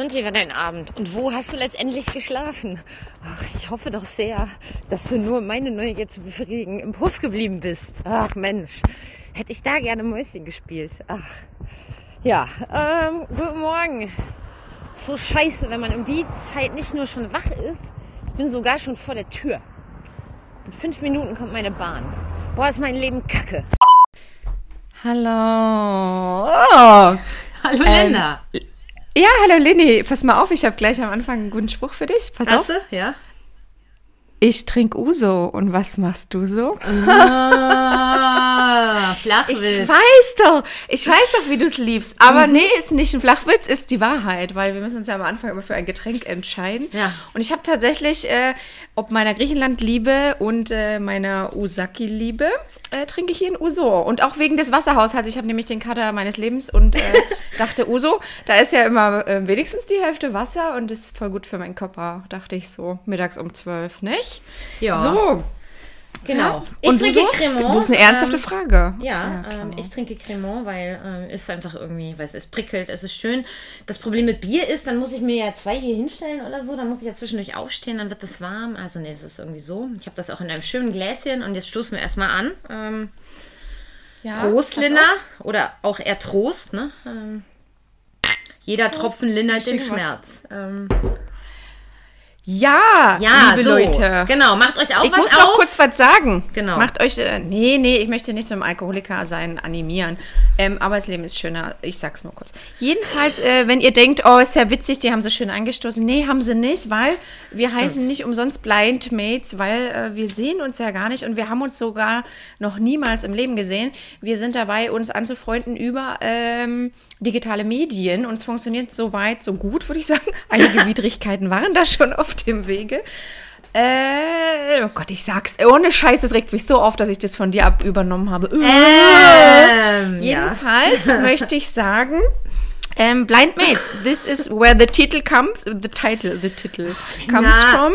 Und wie war dein Abend? Und wo hast du letztendlich geschlafen? Ach, ich hoffe doch sehr, dass du nur meine Neugier zu befriedigen im Puff geblieben bist. Ach Mensch, hätte ich da gerne Mäuschen gespielt. Ach, ja, ähm, guten Morgen. So scheiße, wenn man um die Zeit nicht nur schon wach ist, ich bin sogar schon vor der Tür. In fünf Minuten kommt meine Bahn. Boah, ist mein Leben kacke. Hallo. Oh. Hallo Linda. Ja, hallo Leni. Pass mal auf, ich habe gleich am Anfang einen guten Spruch für dich. Pass Hast auf. du? Ja. Ich trinke Uso. Und was machst du so? Ah, Flachwitz. Ich weiß doch, ich weiß doch, wie du es liebst. Aber nee, ist nicht ein Flachwitz, ist die Wahrheit, weil wir müssen uns ja am Anfang immer für ein Getränk entscheiden. Ja. Und ich habe tatsächlich, äh, ob meiner Griechenland-Liebe und äh, meiner Usaki-Liebe, äh, trinke ich hier ein Uso. Und auch wegen des Wasserhaushalts. Ich habe nämlich den Kater meines Lebens und äh, dachte, Uso, da ist ja immer äh, wenigstens die Hälfte Wasser und ist voll gut für meinen Körper, dachte ich so, mittags um zwölf, nicht? Ja. So. Genau. Und Ich du trinke so? Cremant. Das ist eine ernsthafte ähm, Frage. Ja, klar. ähm, ich trinke Cremant, weil ähm, ist einfach irgendwie, weil es prickelt, es ist schön. Das Problem mit Bier ist, dann muss ich mir ja zwei hier hinstellen oder so, dann muss ich ja zwischendurch aufstehen, dann wird das warm. Also nee, es ist irgendwie so. Ich habe das auch in einem schönen Gläschen und jetzt stoßen wir erstmal an. Ähm, ja, Prost, Linda. Oder auch eher Trost, ne? Ähm, jeder Tropfen lindert den. Schmerz. Ähm, Ja, ja, liebe so. Leute. Genau, macht euch auch Ich was muss auf. noch kurz was sagen. Genau. Macht euch, äh, nee, nee, ich möchte nicht zum Alkoholiker sein, animieren. Ähm, aber das Leben ist schöner. Ich sag's nur kurz. Jedenfalls, äh, wenn ihr denkt, oh, ist ja witzig, die haben so schön eingestoßen. Nee, haben sie nicht, weil wir heißen nicht umsonst Blind Mates, weil äh, wir sehen uns ja gar nicht und wir haben uns sogar noch niemals im Leben gesehen. Wir sind dabei, uns anzufreunden über ähm, digitale Medien und es funktioniert so weit, so gut, würde ich sagen. Einige Widrigkeiten waren da schon auf dem Wege. Äh, oh Gott, ich sag's. Ohne Scheiß, es regt mich so auf, dass ich das von dir ab übernommen habe. Ähm, ja. Jedenfalls möchte ich sagen, ähm, Blind Mates, this is where the title comes, the title, the title comes Na. from.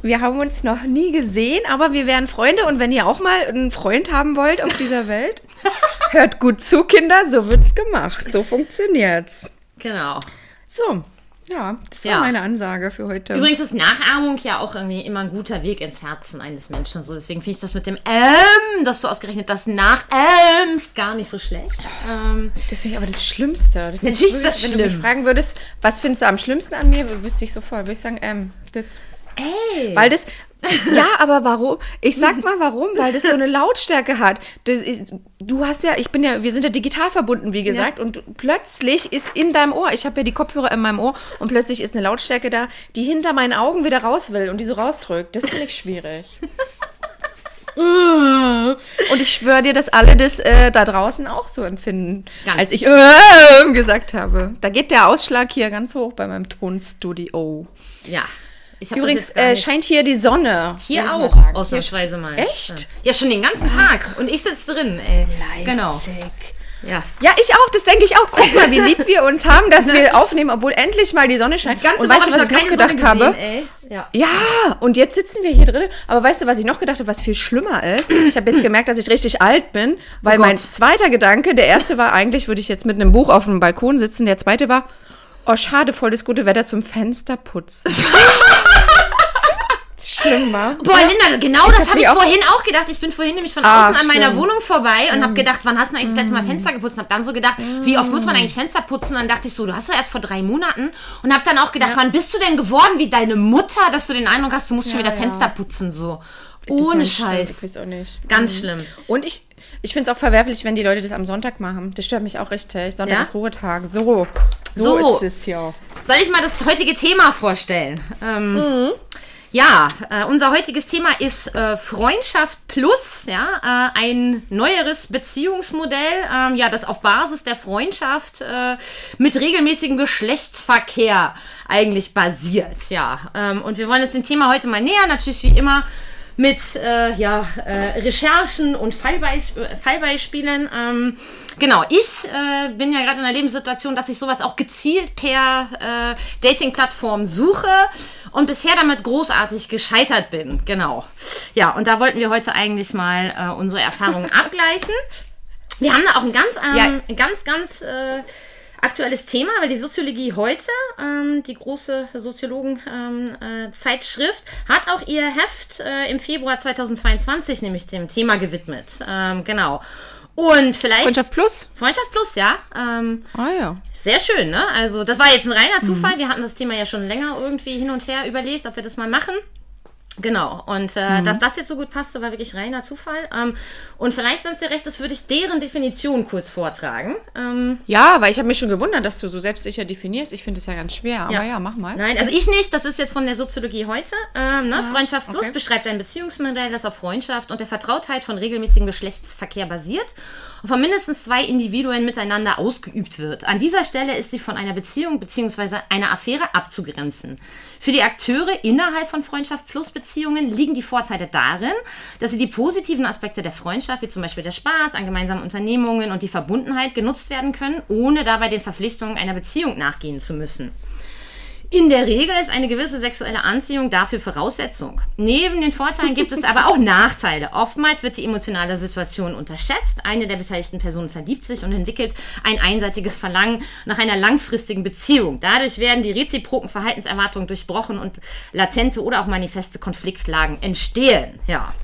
Wir haben uns noch nie gesehen, aber wir wären Freunde und wenn ihr auch mal einen Freund haben wollt auf dieser Welt, hört gut zu, Kinder, so wird's gemacht, so funktioniert's. Genau. So, ja, das war Ja. meine Ansage für heute. Übrigens ist Nachahmung ja auch irgendwie immer ein guter Weg ins Herzen eines Menschen. So, deswegen finde ich das mit dem ähm, dass du ausgerechnet das nachähmst, gar nicht so schlecht. Ähm, Das finde ich aber das Schlimmste. Das Natürlich ist das Wenn du mich fragen würdest, was findest du am schlimmsten an mir, wüsste ich sofort. Würde ich sagen, ähm, das. ey. Weil das. Ja, aber warum? Ich sag mal warum, weil das so eine Lautstärke hat. Das ist, du hast ja, ich bin ja, wir sind ja digital verbunden, wie gesagt, und plötzlich ist in deinem Ohr, ich habe ja die Kopfhörer in meinem Ohr und plötzlich ist eine Lautstärke da, die hinter meinen Augen wieder raus will und die so rausdrückt. Das finde ich schwierig. Und ich schwöre dir, dass alle das äh, da draußen auch so empfinden, Ganz als ich äh, gesagt habe. Da geht der Ausschlag hier ganz hoch bei meinem Tonstudio. ja. Übrigens äh, scheint hier die Sonne. hier auch ausnahmsweise mal. Echt? Ja, schon den ganzen Tag. Und ich sitze drin, ey. Genau. Leipzig. Ja. Ja, ich auch, das denke ich auch. Guck mal, wie lieb wir uns haben, dass wir aufnehmen, obwohl endlich mal die Sonne scheint. Ganze und Woche weißt du, was ich noch gedacht Sonne habe? gesehen. Ja. Ja, und jetzt sitzen wir hier drin. Aber weißt du, was ich noch gedacht habe, was viel schlimmer ist? Ich habe jetzt gemerkt, dass ich richtig alt bin, weil Oh mein zweiter Gedanke, der erste war eigentlich, würde ich jetzt mit einem Buch auf dem Balkon sitzen. Der zweite war, oh schade, voll das gute Wetter zum Fensterputzen. Schlimm, wa? Boah, Linda, genau das hab habe ich auch- vorhin auch gedacht. Ich bin vorhin nämlich von Ah, außen an meiner stimmt. Mhm. Wohnung vorbei und habe gedacht, wann hast du eigentlich das letzte Mal Fenster geputzt? Und habe dann so gedacht, wie oft muss man eigentlich Fenster putzen? Und dann dachte ich so, du hast doch erst vor drei Monaten. Und habe dann auch gedacht, wann bist du denn geworden wie deine Mutter, dass du den Eindruck hast, du musst schon Ja, wieder ja. Fenster putzen so. Das Ohne nicht schlimm, Scheiß. Ich weiß auch nicht. Ganz schlimm. Und ich, ich finde es auch verwerflich, wenn die Leute das am Sonntag machen. Das stört mich auch richtig. Sonntag Ja? ist Ruhetag. So, so, So. ist es ja. Soll ich mal das heutige Thema vorstellen? Ähm, Mhm. Ja, äh, unser heutiges Thema ist äh, Freundschaft Plus, ja, äh, ein neueres Beziehungsmodell, ähm, ja, das auf Basis der Freundschaft äh, mit regelmäßigem Geschlechtsverkehr eigentlich basiert, ja. Ähm, und wir wollen es dem Thema heute mal näher, natürlich wie immer mit äh, ja, äh, Recherchen und Fallbeis Fallbeispielen. Ähm, genau, ich äh, bin ja gerade in einer Lebenssituation, dass ich sowas auch gezielt per äh, Dating-Plattform suche und bisher damit großartig gescheitert bin. Genau. Ja, und da wollten wir heute eigentlich mal äh, unsere Erfahrungen abgleichen. Wir haben da auch ein ganz, ähm, Ja. ganz, ganz äh, aktuelles Thema, weil die Soziologie heute, ähm, die große Soziologen-Zeitschrift, ähm, äh, hat auch ihr Heft äh, im Februar 2022 nämlich dem Thema gewidmet. Ähm, genau. Und vielleicht. Freundschaft Plus? Freundschaft Plus, ja. Ähm, ah ja. Sehr schön, ne? Also, das war jetzt ein reiner Zufall. Mhm. Wir hatten das Thema ja schon länger irgendwie hin und her überlegt, ob wir das mal machen. Genau, und äh, mhm. dass das jetzt so gut passte, war wirklich reiner Zufall. Ähm, und vielleicht, wenn es dir recht ist, würde ich deren Definition kurz vortragen. Ähm, ja, weil ich habe mich schon gewundert, dass du so selbstsicher definierst. Ich finde es ja ganz schwer, aber ja. ja. mach mal. Nein, also ich nicht, das ist jetzt von der Soziologie heute. Ähm, ne? Ja, Freundschaft Plus okay. beschreibt ein Beziehungsmodell, das auf Freundschaft und der Vertrautheit von regelmäßigem Geschlechtsverkehr basiert und von mindestens zwei Individuen miteinander ausgeübt wird. An dieser Stelle ist sie von einer Beziehung bzw. einer Affäre abzugrenzen. Für die Akteure innerhalb von Freundschaft Plus Beziehungen liegen die Vorteile darin, dass sie die positiven Aspekte der Freundschaft, wie zum Beispiel der Spaß an gemeinsamen Unternehmungen und die Verbundenheit genutzt werden können, ohne dabei den Verpflichtungen einer Beziehung nachgehen zu müssen. In der Regel ist eine gewisse sexuelle Anziehung dafür Voraussetzung. Neben den Vorteilen gibt es aber auch Nachteile. Oftmals wird die emotionale Situation unterschätzt. Eine der beteiligten Personen verliebt sich und entwickelt ein einseitiges Verlangen nach einer langfristigen Beziehung. Dadurch werden die reziproken Verhaltenserwartungen durchbrochen und latente oder auch manifeste Konfliktlagen entstehen. Ja.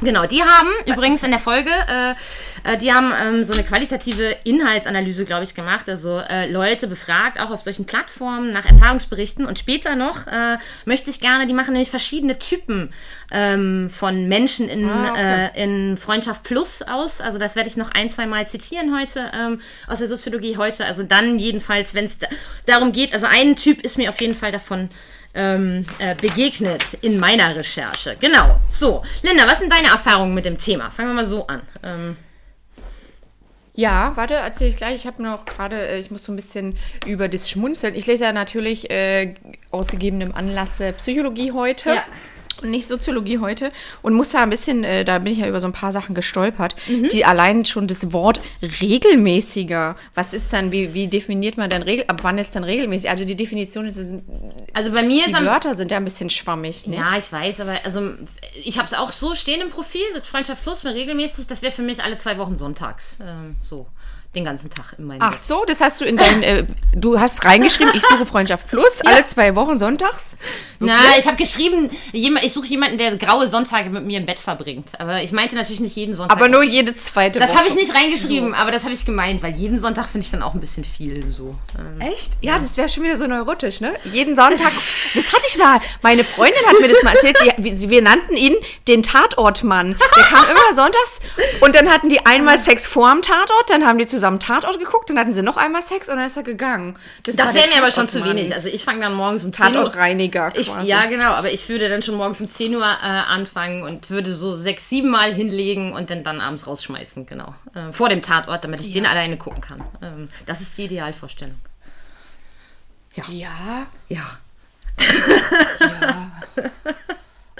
Genau, die haben übrigens in der Folge, äh, äh, die haben ähm, so eine qualitative Inhaltsanalyse, glaube ich, gemacht. Also äh, Leute befragt, auch auf solchen Plattformen nach Erfahrungsberichten. Und später noch äh, möchte ich gerne, die machen nämlich verschiedene Typen ähm, von Menschen in, ah, okay. Äh, in Freundschaft Plus aus. Also das werde ich noch ein, zwei Mal zitieren heute ähm, aus der Soziologie heute. Also dann jedenfalls, wenn es da darum geht, also ein Typ ist mir auf jeden Fall davon ähm, äh, begegnet in meiner Recherche. Genau. So, Linda, was sind deine Erfahrungen mit dem Thema? Fangen wir mal so an. Ähm, ja, warte, erzähle ich gleich. Ich habe noch gerade, äh, ich muss so ein bisschen über das Schmunzeln. Ich lese ja natürlich äh, ausgegebenem Anlass Psychologie heute. Ja nicht Soziologie heute und muss da ein bisschen, äh, da bin ich ja über so ein paar Sachen gestolpert, mhm. die allein schon das Wort regelmäßiger, was ist dann, wie, wie definiert man denn Regel, ab wann ist dann regelmäßig? Also die Definition ist, also bei mir die ist die Wörter sind ja ein bisschen schwammig. Ne? Ja, ich weiß, aber also ich habe es auch so stehen im Profil, Freundschaft Plus, mir regelmäßig, das wäre für mich alle zwei Wochen sonntags, ähm, so den ganzen Tag in meinem Ach Bett. so, das hast du in dein, äh, du hast reingeschrieben, ich suche Freundschaft Plus, ja. alle zwei Wochen sonntags? Wirklich? Na, ich habe geschrieben, ich suche jemanden, der graue Sonntage mit mir im Bett verbringt. Aber ich meinte natürlich nicht jeden Sonntag. Aber nur jede zweite das Woche. Das habe ich nicht reingeschrieben, so. aber das habe ich gemeint, weil jeden Sonntag finde ich dann auch ein bisschen viel so. Ähm, Echt? Ja, ja. das wäre schon wieder so neurotisch, ne? Jeden Sonntag, das hatte ich mal. Meine Freundin hat mir das mal erzählt, die, wir nannten ihn den Tatortmann. Der kam immer sonntags und dann hatten die einmal Sex vorm Tatort, dann haben die zusammen zusammen Tatort geguckt, dann hatten sie noch einmal Sex und dann ist er gegangen. Das, das wäre mir aber schon zu wenig. Also ich fange dann morgens um 10 Uhr. Tatortreiniger ich, Ja, genau, aber ich würde dann schon morgens um 10 Uhr äh, anfangen und würde so sechs, sieben Mal hinlegen und dann, dann abends rausschmeißen, genau. Äh, vor dem Tatort, damit ich ja. den alleine gucken kann. Ähm, das ist die Idealvorstellung. Ja. Ja. Ja. ja.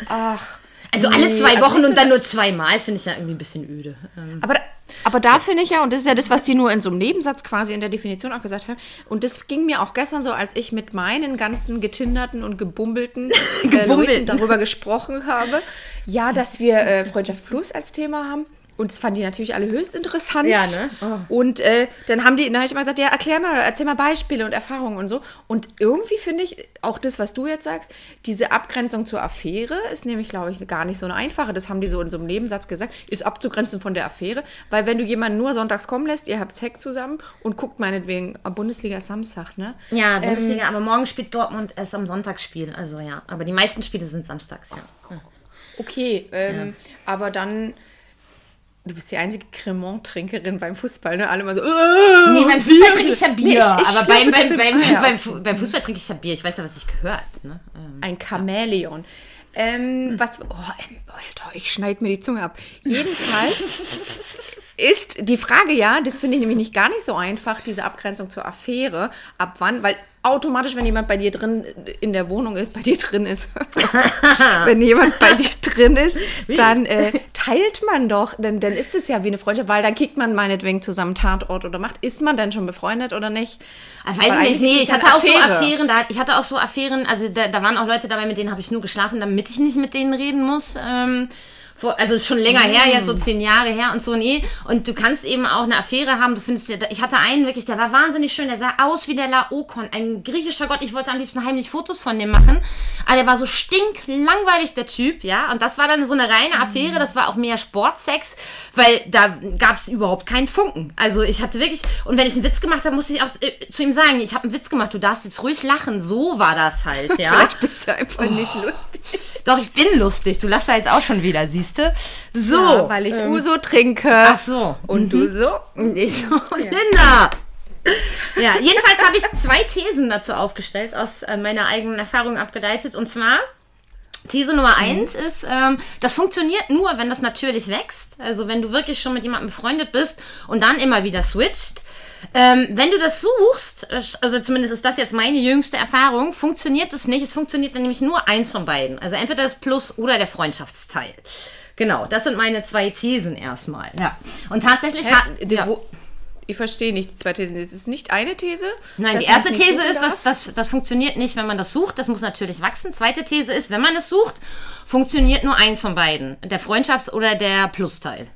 Ach. Also nee, alle zwei also Wochen also und dann nur zweimal finde ich ja irgendwie ein bisschen öde. Ähm, aber aber da finde ich ja, und das ist ja das, was die nur in so einem Nebensatz quasi in der Definition auch gesagt haben, und das ging mir auch gestern so, als ich mit meinen ganzen getinderten und gebumbelten äh, Leuten darüber gesprochen habe, ja, dass wir äh, Freundschaft Plus als Thema haben. Und das fanden die natürlich alle höchst interessant. Ja, ne? Oh. Und äh, dann haben die, dann habe ich immer gesagt, ja, erklär mal, erzähl mal Beispiele und Erfahrungen und so. Und irgendwie finde ich, auch das, was du jetzt sagst, diese Abgrenzung zur Affäre ist nämlich, glaube ich, gar nicht so eine einfache. Das haben die so in so einem Nebensatz gesagt, ist abzugrenzen von der Affäre. Weil wenn du jemanden nur sonntags kommen lässt, ihr habt Sex zusammen und guckt meinetwegen Bundesliga Samstag, ne? Ja, Bundesliga, ähm, aber morgen spielt Dortmund erst am Sonntagsspiel. Also ja, aber die meisten Spiele sind samstags, ja. Okay, ähm, ja. aber dann Du bist die einzige Cremant-Trinkerin beim Fußball, ne? Alle mal so. Äh, nee, beim Fußball trinke ich ja Bier. Nee, ich, ich aber beim, beim, beim, beim, Fußball trinke ich ja Bier. Ich weiß ja, was ich gehört. Ne? Ähm, Ein Chamäleon. Ähm, hm. was, oh, Alter, ich schneide mir die Zunge ab. Jedenfalls ist die Frage ja, das finde ich nämlich nicht gar nicht so einfach, diese Abgrenzung zur Affäre. Ab wann, weil automatisch, wenn jemand bei dir drin in der Wohnung ist, bei dir drin ist, wenn jemand bei dir drin ist, dann äh, teilt man doch, denn dann ist es ja wie eine Freundschaft, weil dann kickt man meinetwegen zusammen Tatort oder macht. Ist man denn schon befreundet oder nicht? Ich weiß ich nicht, nee, ich hatte auch so Affären, da, ich hatte auch so Affären, also da, da waren auch Leute dabei, mit denen habe ich nur geschlafen, damit ich nicht mit denen reden muss. Ähm, vor, also ist schon länger her, jetzt so zehn Jahre her und so, nee. Und du kannst eben auch eine Affäre haben. Du findest ja, ich hatte einen wirklich, der war wahnsinnig schön, der sah aus wie der Laokon, ein griechischer Gott. Ich wollte am liebsten heimlich Fotos von dem machen. Aber der war so stinklangweilig, der Typ, ja. Und das war dann so eine reine Affäre, das war auch mehr Sportsex, weil da gab es überhaupt keinen Funken. Also ich hatte wirklich, und wenn ich einen Witz gemacht habe, musste ich auch äh, zu ihm sagen, ich habe einen Witz gemacht, du darfst jetzt ruhig lachen. So war das halt, ja. Vielleicht bist du einfach nicht lustig. Doch, ich bin lustig. Du lachst da jetzt auch schon wieder, siehst du? So. Ja, weil ich Uso trinke. Ach so. Und du so? Und ich so, Linda. Ja, jedenfalls habe ich zwei Thesen dazu aufgestellt, aus äh, meiner eigenen Erfahrung abgeleitet. Und zwar, These Nummer eins ist, ähm, das funktioniert nur, wenn das natürlich wächst. Also wenn du wirklich schon mit jemandem befreundet bist und dann immer wieder switcht. Ähm, wenn du das suchst, äh, also zumindest ist das jetzt meine jüngste Erfahrung, funktioniert es nicht. Es funktioniert dann nämlich nur eins von beiden. Also entweder das Plus oder der Freundschaftsteil. Genau, das sind meine zwei Thesen erstmal. Ja. Und tatsächlich hat. Ja. Ich verstehe nicht die zwei Thesen. Es ist nicht eine These. Nein, die erste These ist, dass das, das funktioniert nicht, wenn man das sucht. Das muss natürlich wachsen. Zweite These ist, wenn man es sucht, funktioniert nur eins von beiden. Der Freundschafts- oder der Plusteil.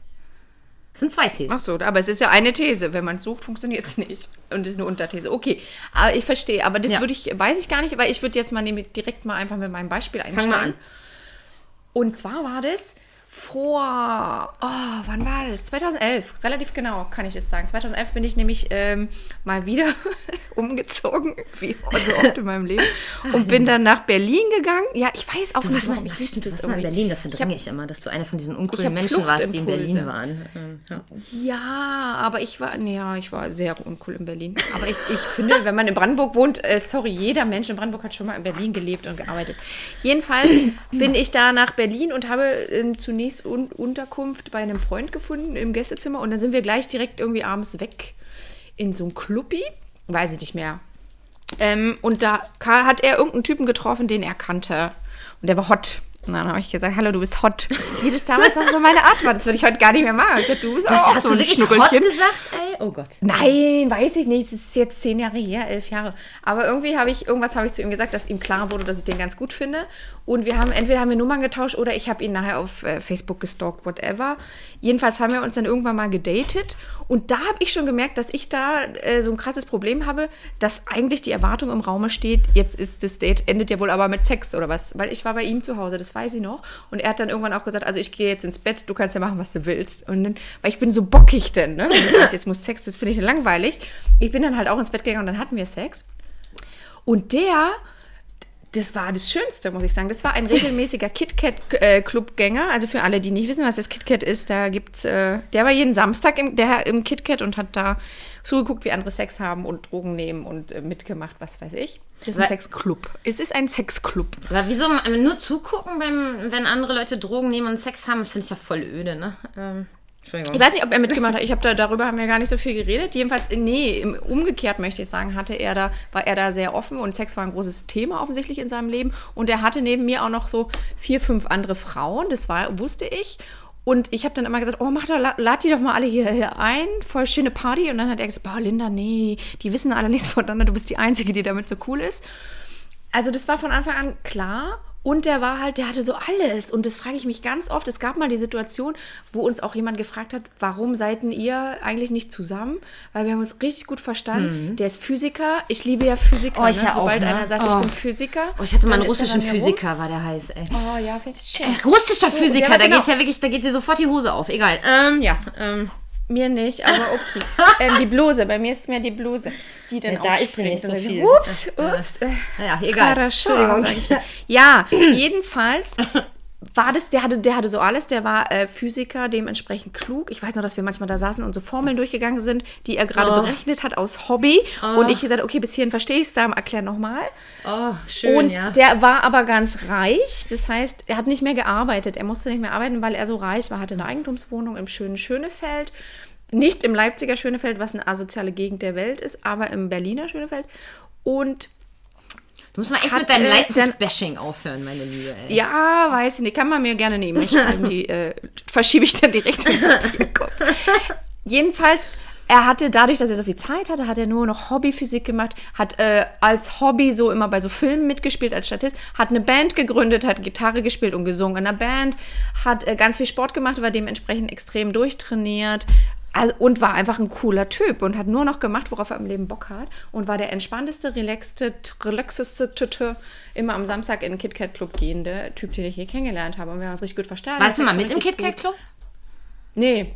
Das sind zwei Thesen. Ach so, aber es ist ja eine These. Wenn man es sucht, funktioniert es nicht. Und es ist eine Unterthese. Okay, aber ich verstehe. Aber das Ja. würde ich, weiß ich gar nicht, weil ich würde jetzt mal direkt mal einfach mit meinem Beispiel einsteigen. mal an. Und zwar war das vor, oh, wann war das? 2011, relativ genau kann ich es sagen. 2011 bin ich nämlich ähm, mal wieder umgezogen, wie so oft in meinem Leben, und bin dann nach Berlin gegangen. Ja, ich weiß auch Du nicht, warum ich stimmt, du das in. Berlin, das Ich verdränge hab- ich, immer, dass du einer von diesen Ich uncoolen Menschen warst, die in. Berlin waren. Ja. Ja, aber ich war, nee, ja, ich war sehr uncool in Berlin. Aber ich, ich finde, wenn man in Brandenburg wohnt, äh, sorry, jeder Mensch in Brandenburg hat schon mal in Berlin gelebt und gearbeitet. Jedenfalls bin ich da nach Berlin und habe ähm, zunächst Un Unterkunft bei einem Freund gefunden im Gästezimmer und dann sind wir gleich direkt irgendwie abends weg in so ein Clubbi, weiß ich nicht mehr. Ähm, und da hat er irgendeinen Typen getroffen, den er kannte. Und der war hot. Und dann habe ich gesagt, hallo, du bist hot. Wie das damals noch so meine Art war, das würde ich heute gar nicht mehr machen. Ich dachte, du bist Was, auch hast so du ein wirklich hot gesagt, ey? Oh Gott. Nein, weiß ich nicht. Das ist jetzt zehn Jahre her, elf Jahre. Aber irgendwie habe ich, irgendwas habe ich zu ihm gesagt, dass ihm klar wurde, dass ich den ganz gut finde. Und wir haben, entweder haben wir Nummern getauscht oder ich habe ihn nachher auf äh, Facebook gestalkt, whatever. Jedenfalls haben wir uns dann irgendwann mal gedatet. Und da habe ich schon gemerkt, dass ich da äh, so ein krasses Problem habe, dass eigentlich die Erwartung im Raume steht, jetzt ist das Date, endet ja wohl aber mit Sex oder was. Weil ich war bei ihm zu Hause, das weiß ich noch. Und er hat dann irgendwann auch gesagt, also ich gehe jetzt ins Bett, du kannst ja machen, was du willst. Und dann, weil ich bin so bockig denn, ne? Sagst, jetzt muss Sex, das finde ich langweilig. Ich bin dann halt auch ins Bett gegangen und dann hatten wir Sex. Und der, das war das Schönste, muss ich sagen. Das war ein regelmäßiger KitKat-Clubgänger. Also für alle, die nicht wissen, was das KitKat ist, da gibt's, äh, der war jeden Samstag im, der, im KitKat und hat da zugeguckt, wie andere Sex haben und Drogen nehmen und äh, mitgemacht, was weiß ich. Das ist ein Sexclub. Es ist ein Sexclub. Aber wieso ähm, nur zugucken, wenn, wenn andere Leute Drogen nehmen und Sex haben? Das finde ich ja voll öde, ne? Ähm. Ich weiß nicht, ob er mitgemacht hat. Ich habe da darüber haben wir gar nicht so viel geredet. Jedenfalls, nee, im- umgekehrt möchte ich sagen, hatte er da, war er da sehr offen und Sex war ein großes Thema offensichtlich in seinem Leben. Und er hatte neben mir auch noch so vier, fünf andere Frauen. Das war, wusste ich. Und ich habe dann immer gesagt, oh, mach doch, la- lad die doch mal alle hier, hier ein, voll schöne Party. Und dann hat er gesagt, boah, Linda, nee, die wissen alle nichts voneinander, du bist die Einzige, die damit so cool ist. Also das war von Anfang an klar. Und der war halt, der hatte so alles. Und das frage ich mich ganz oft. Es gab mal die Situation, wo uns auch jemand gefragt hat, warum seid denn ihr eigentlich nicht zusammen? Weil wir haben uns richtig gut verstanden. Der ist Physiker. Ich liebe ja Physiker. Oh, ich ja auch, Sobald ne? einer sagt, Oh. ich bin Physiker. Oh, ich hatte mal einen russischen Physiker, war der heiß, ey. Oh ja, finde ich schön. Russischer Physiker, ja, da genau. geht's ja wirklich, da geht dir sofort die Hose auf. Egal. Ähm, ja. Ähm, mir nicht, aber okay. ähm, die Bluse, bei mir ist es mehr die Bluse, die dann ja, Da ist nicht so viel. Ups, ups. äh, Naja, egal. Entschuldigung. Ja, jedenfalls war das, der hatte, der hatte so alles, der war äh, Physiker, dementsprechend klug. Ich weiß noch, dass wir manchmal da saßen und so Formeln durchgegangen sind, die er gerade Oh. berechnet hat aus Hobby. Und ich gesagt, okay, bis hierhin verstehe ich es, da erklär nochmal. Oh, schön, Und ja. der war aber ganz reich. Das heißt, er hat nicht mehr gearbeitet. Er musste nicht mehr arbeiten, weil er so reich war. Hatte eine Eigentumswohnung im schönen Schönefeld. Nicht im Leipziger Schönefeld, was eine asoziale Gegend der Welt ist, aber im Berliner Schönefeld. Und Du musst mal echt Hat, mit deinem äh, Leipzig-Bashing aufhören, meine Liebe, ey. ja, weiß ich nicht, kann man mir gerne schreiben. Die äh, verschiebe ich dann direkt in den Papierkorb. Jedenfalls er hatte dadurch, dass er so viel Zeit hatte, hat er nur noch Hobbyphysik gemacht, hat äh, als Hobby so immer bei so Filmen mitgespielt als Statist, hat eine Band gegründet, hat Gitarre gespielt und gesungen in einer Band, hat äh, ganz viel Sport gemacht, war dementsprechend extrem durchtrainiert, also, und war einfach ein cooler Typ und hat nur noch gemacht, worauf er im Leben Bock hat und war der entspannteste, relaxte, relaxeste, immer am Samstag in den KitKat Club gehende Typ, den ich je kennengelernt habe und wir haben uns richtig gut verstanden. Warst du mal mit im KitKat Club? Nee.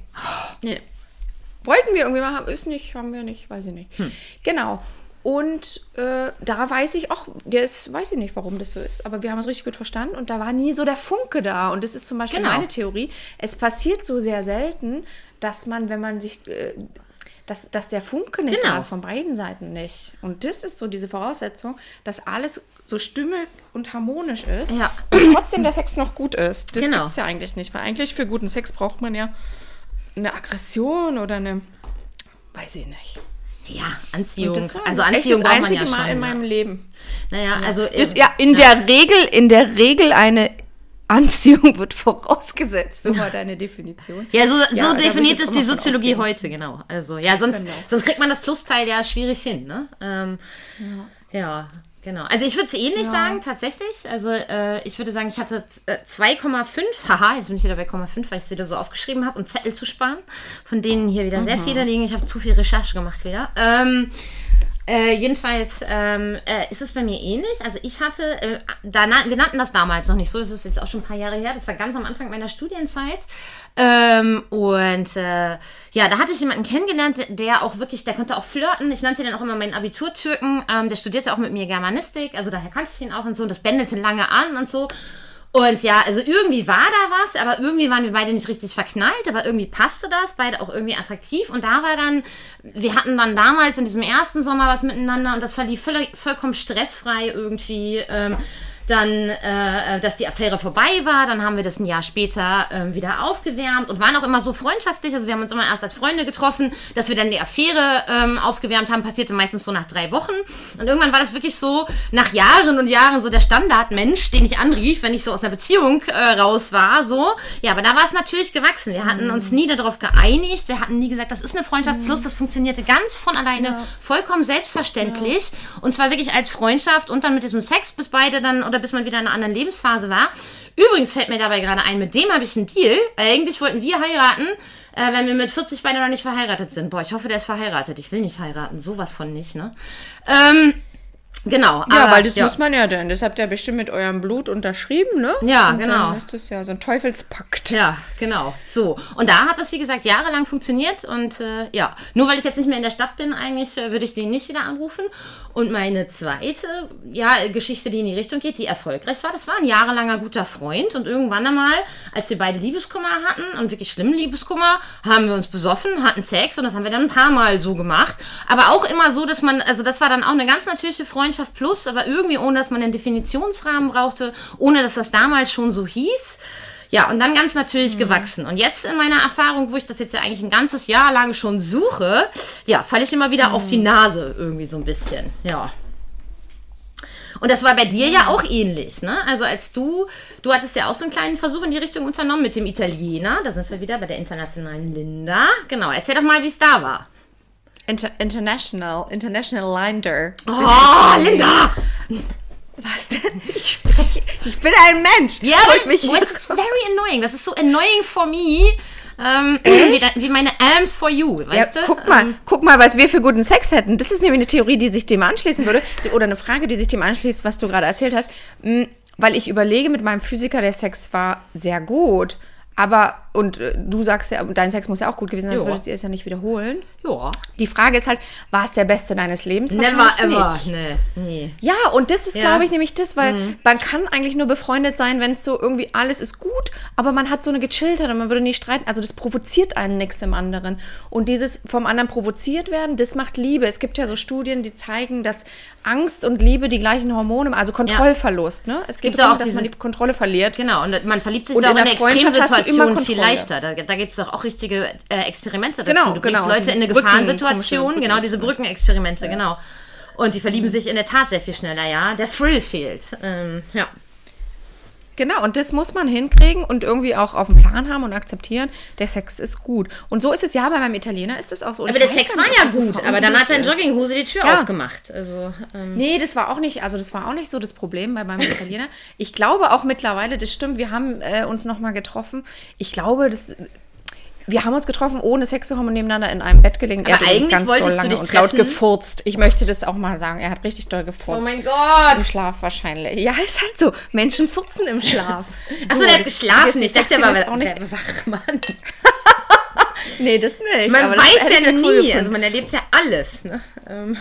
nee. Wollten wir irgendwie mal haben, ist nicht, haben wir nicht, weiß ich nicht. Hm. Genau. Und äh, da weiß ich auch, der ist, weiß ich nicht, warum das so ist, aber wir haben uns richtig gut verstanden und da war nie so der Funke da. Und das ist zum Beispiel Genau. meine Theorie. Es passiert so sehr selten, dass man, wenn man sich, äh, dass, dass der Funke nicht Genau. da ist, von beiden Seiten nicht. Und das ist so diese Voraussetzung, dass alles so stimmig und harmonisch ist Ja. und trotzdem der Sex noch gut ist. Das Genau. gibt's ja eigentlich nicht, weil eigentlich für guten Sex braucht man ja eine Aggression oder eine, weiß ich nicht. Ja, Anziehung. Also das echt Anziehung das braucht man einzige ja Mal schon. in ja. meinem Leben. Naja, also Das, ja, in der Regel, in der Regel eine Anziehung wird vorausgesetzt. So war deine Definition. Ja, so, so Ja, definiert auch die Soziologie heute, genau. Also, ja, sonst, Genau. sonst kriegt man das Plusteil ja schwierig hin, ne? Ähm, ja. genau. Also ich würde es ähnlich sagen, tatsächlich. Also äh, ich würde sagen, ich hatte äh, 2,5. Haha, jetzt bin ich wieder bei 0,5, weil ich es wieder so aufgeschrieben habe, um Zettel zu sparen, von denen hier wieder sehr viele liegen. Ich habe zu viel Recherche gemacht wieder. Ähm, äh, jedenfalls ähm, äh, ist es bei mir ähnlich. Also ich hatte, äh, da, wir nannten das damals noch nicht so, das ist jetzt auch schon ein paar Jahre her, das war ganz am Anfang meiner Studienzeit. Ähm, und äh, ja, da hatte ich jemanden kennengelernt, der- auch wirklich, der konnte auch flirten. Ich nannte den auch immer meinen Abiturtürken. Ähm, der studierte auch mit mir Germanistik, also daher kannte ich ihn auch und so. Und das bändelte lange an und so. Und ja, also irgendwie war da was, aber irgendwie waren wir beide nicht richtig verknallt, aber irgendwie passte das, beide auch irgendwie attraktiv. Und da war dann, wir hatten dann damals in diesem ersten Sommer was miteinander und das verlief völlig, vollkommen stressfrei irgendwie. Ähm, dann, äh, dass die Affäre vorbei war, dann haben wir das ein Jahr später ähm, wieder aufgewärmt und waren auch immer so freundschaftlich. Also wir haben uns immer erst als Freunde getroffen, dass wir dann die Affäre ähm, aufgewärmt haben, passierte meistens so nach drei Wochen. Und irgendwann war das wirklich so, nach Jahren und Jahren so der Standardmensch, den ich anrief, wenn ich so aus einer Beziehung äh, raus war, so. Ja, aber da war es natürlich gewachsen. Wir hatten uns nie darauf geeinigt, wir hatten nie gesagt, das ist eine Freundschaft plus, das funktionierte ganz von alleine, vollkommen selbstverständlich. Und zwar wirklich als Freundschaft und dann mit diesem Sex, bis beide dann oder bis man wieder in einer anderen Lebensphase war. Übrigens fällt mir dabei gerade ein, mit dem habe ich einen Deal. Eigentlich wollten wir heiraten, äh, wenn wir mit 40 beide noch nicht verheiratet sind. Boah, ich hoffe, der ist verheiratet. Ich will nicht heiraten. Sowas von nicht, ne? Ähm, genau. Ja, aber, weil das ja. muss man ja denn. Das habt ihr bestimmt mit eurem Blut unterschrieben, ne? Ja, Und genau. Dann ist das ja so ein Teufelspakt. Ja, genau. So. Und da hat das, wie gesagt, jahrelang funktioniert. Und äh, ja, nur weil ich jetzt nicht mehr in der Stadt bin, eigentlich äh, würde ich den nicht wieder anrufen. Und meine zweite ja, Geschichte, die in die Richtung geht, die erfolgreich war, das war ein jahrelanger guter Freund. Und irgendwann einmal, als wir beide Liebeskummer hatten und wirklich schlimmen Liebeskummer, haben wir uns besoffen, hatten Sex und das haben wir dann ein paar Mal so gemacht. Aber auch immer so, dass man, also das war dann auch eine ganz natürliche Freundschaft plus, aber irgendwie ohne, dass man einen Definitionsrahmen brauchte, ohne dass das damals schon so hieß. Ja, und dann ganz natürlich gewachsen. Und jetzt in meiner Erfahrung, wo ich das jetzt ja eigentlich ein ganzes Jahr lang schon suche, ja, falle ich immer wieder auf die Nase irgendwie so ein bisschen. Ja. Und das war bei dir ja auch ähnlich, ne? Also als du, du hattest ja auch so einen kleinen Versuch in die Richtung unternommen mit dem Italiener. Da sind wir wieder bei der internationalen Linda. Genau, erzähl doch mal, wie es da war. Inter international, International Linder. Oh, Linda! Was denn? Ich, ich bin ein Mensch. Ja, aber ich mich das ist very annoying. Das ist so annoying for me. Ähm, wie, wie meine Alms for you, Ja, weißt du? guck mal, Ähm, guck mal, was wir für guten Sex hätten. Das ist nämlich eine Theorie, die sich dem anschließen würde. Oder eine Frage, die sich dem anschließt, was du gerade erzählt hast. Mm, Weil ich überlege, mit meinem Physiker, der Sex war sehr gut. Aber, und äh, du sagst ja, dein Sex muss ja auch gut gewesen sein, sonst Ja. würdest du es ja nicht wiederholen. ja. Die Frage ist halt, war es der Beste deines Lebens? Never ever. nicht. Nee, nee. Ja, und das ist, Ja. glaube ich, nämlich das, weil man kann eigentlich nur befreundet sein, wenn es so irgendwie alles ist gut, aber man hat so eine Gechilltheit und man würde nicht streiten. Also das provoziert einen nichts im anderen. Und dieses vom anderen provoziert werden, das macht Liebe. Es gibt ja so Studien, die zeigen, dass Angst und Liebe die gleichen Hormone, also Kontrollverlust, ne? Es Gibt ja darum, auch dass man die Kontrolle verliert. Genau, und man verliebt sich Und da auch in in der Freundschaft Extremsituationen viel leichter. Da, da gibt es doch auch richtige äh, Experimente dazu. Genau, du bringst genau, Leute in eine Gefahrensituation, genau, diese Brückenexperimente, genau. Und die verlieben sich in der Tat sehr viel schneller, ja. Der Thrill fehlt. Ähm, ja. Genau, und das muss man hinkriegen und irgendwie auch auf dem Plan haben und akzeptieren. Der Sex ist gut. Und so ist es ja bei meinem Italiener, ist es auch so. Und Aber der Sex war ja so gut, aber dann hat er ist. Jogginghose die Tür Ja. aufgemacht. Also, ähm, Nee, das war auch nicht, also das war auch nicht so das Problem bei meinem Italiener. Ich glaube auch mittlerweile, das stimmt, wir haben äh, uns nochmal getroffen. Ich glaube, das. Wir haben uns getroffen, ohne Sex zu haben und nebeneinander in einem Bett gelegen. Er Aber eigentlich wolltest du dich und laut treffen? gefurzt. Ich möchte das auch mal sagen. Er hat richtig doll gefurzt. oh mein Im Gott! Schlaf wahrscheinlich. Ja, ist halt so. Menschen furzen im Schlaf. Achso, der hat geschlafen. Ich dachte, das auch nicht. Wachmann. Nee, das nicht. Man aber weiß ja cool nie. gefunden. Also man erlebt ja alles. Ne? Ähm,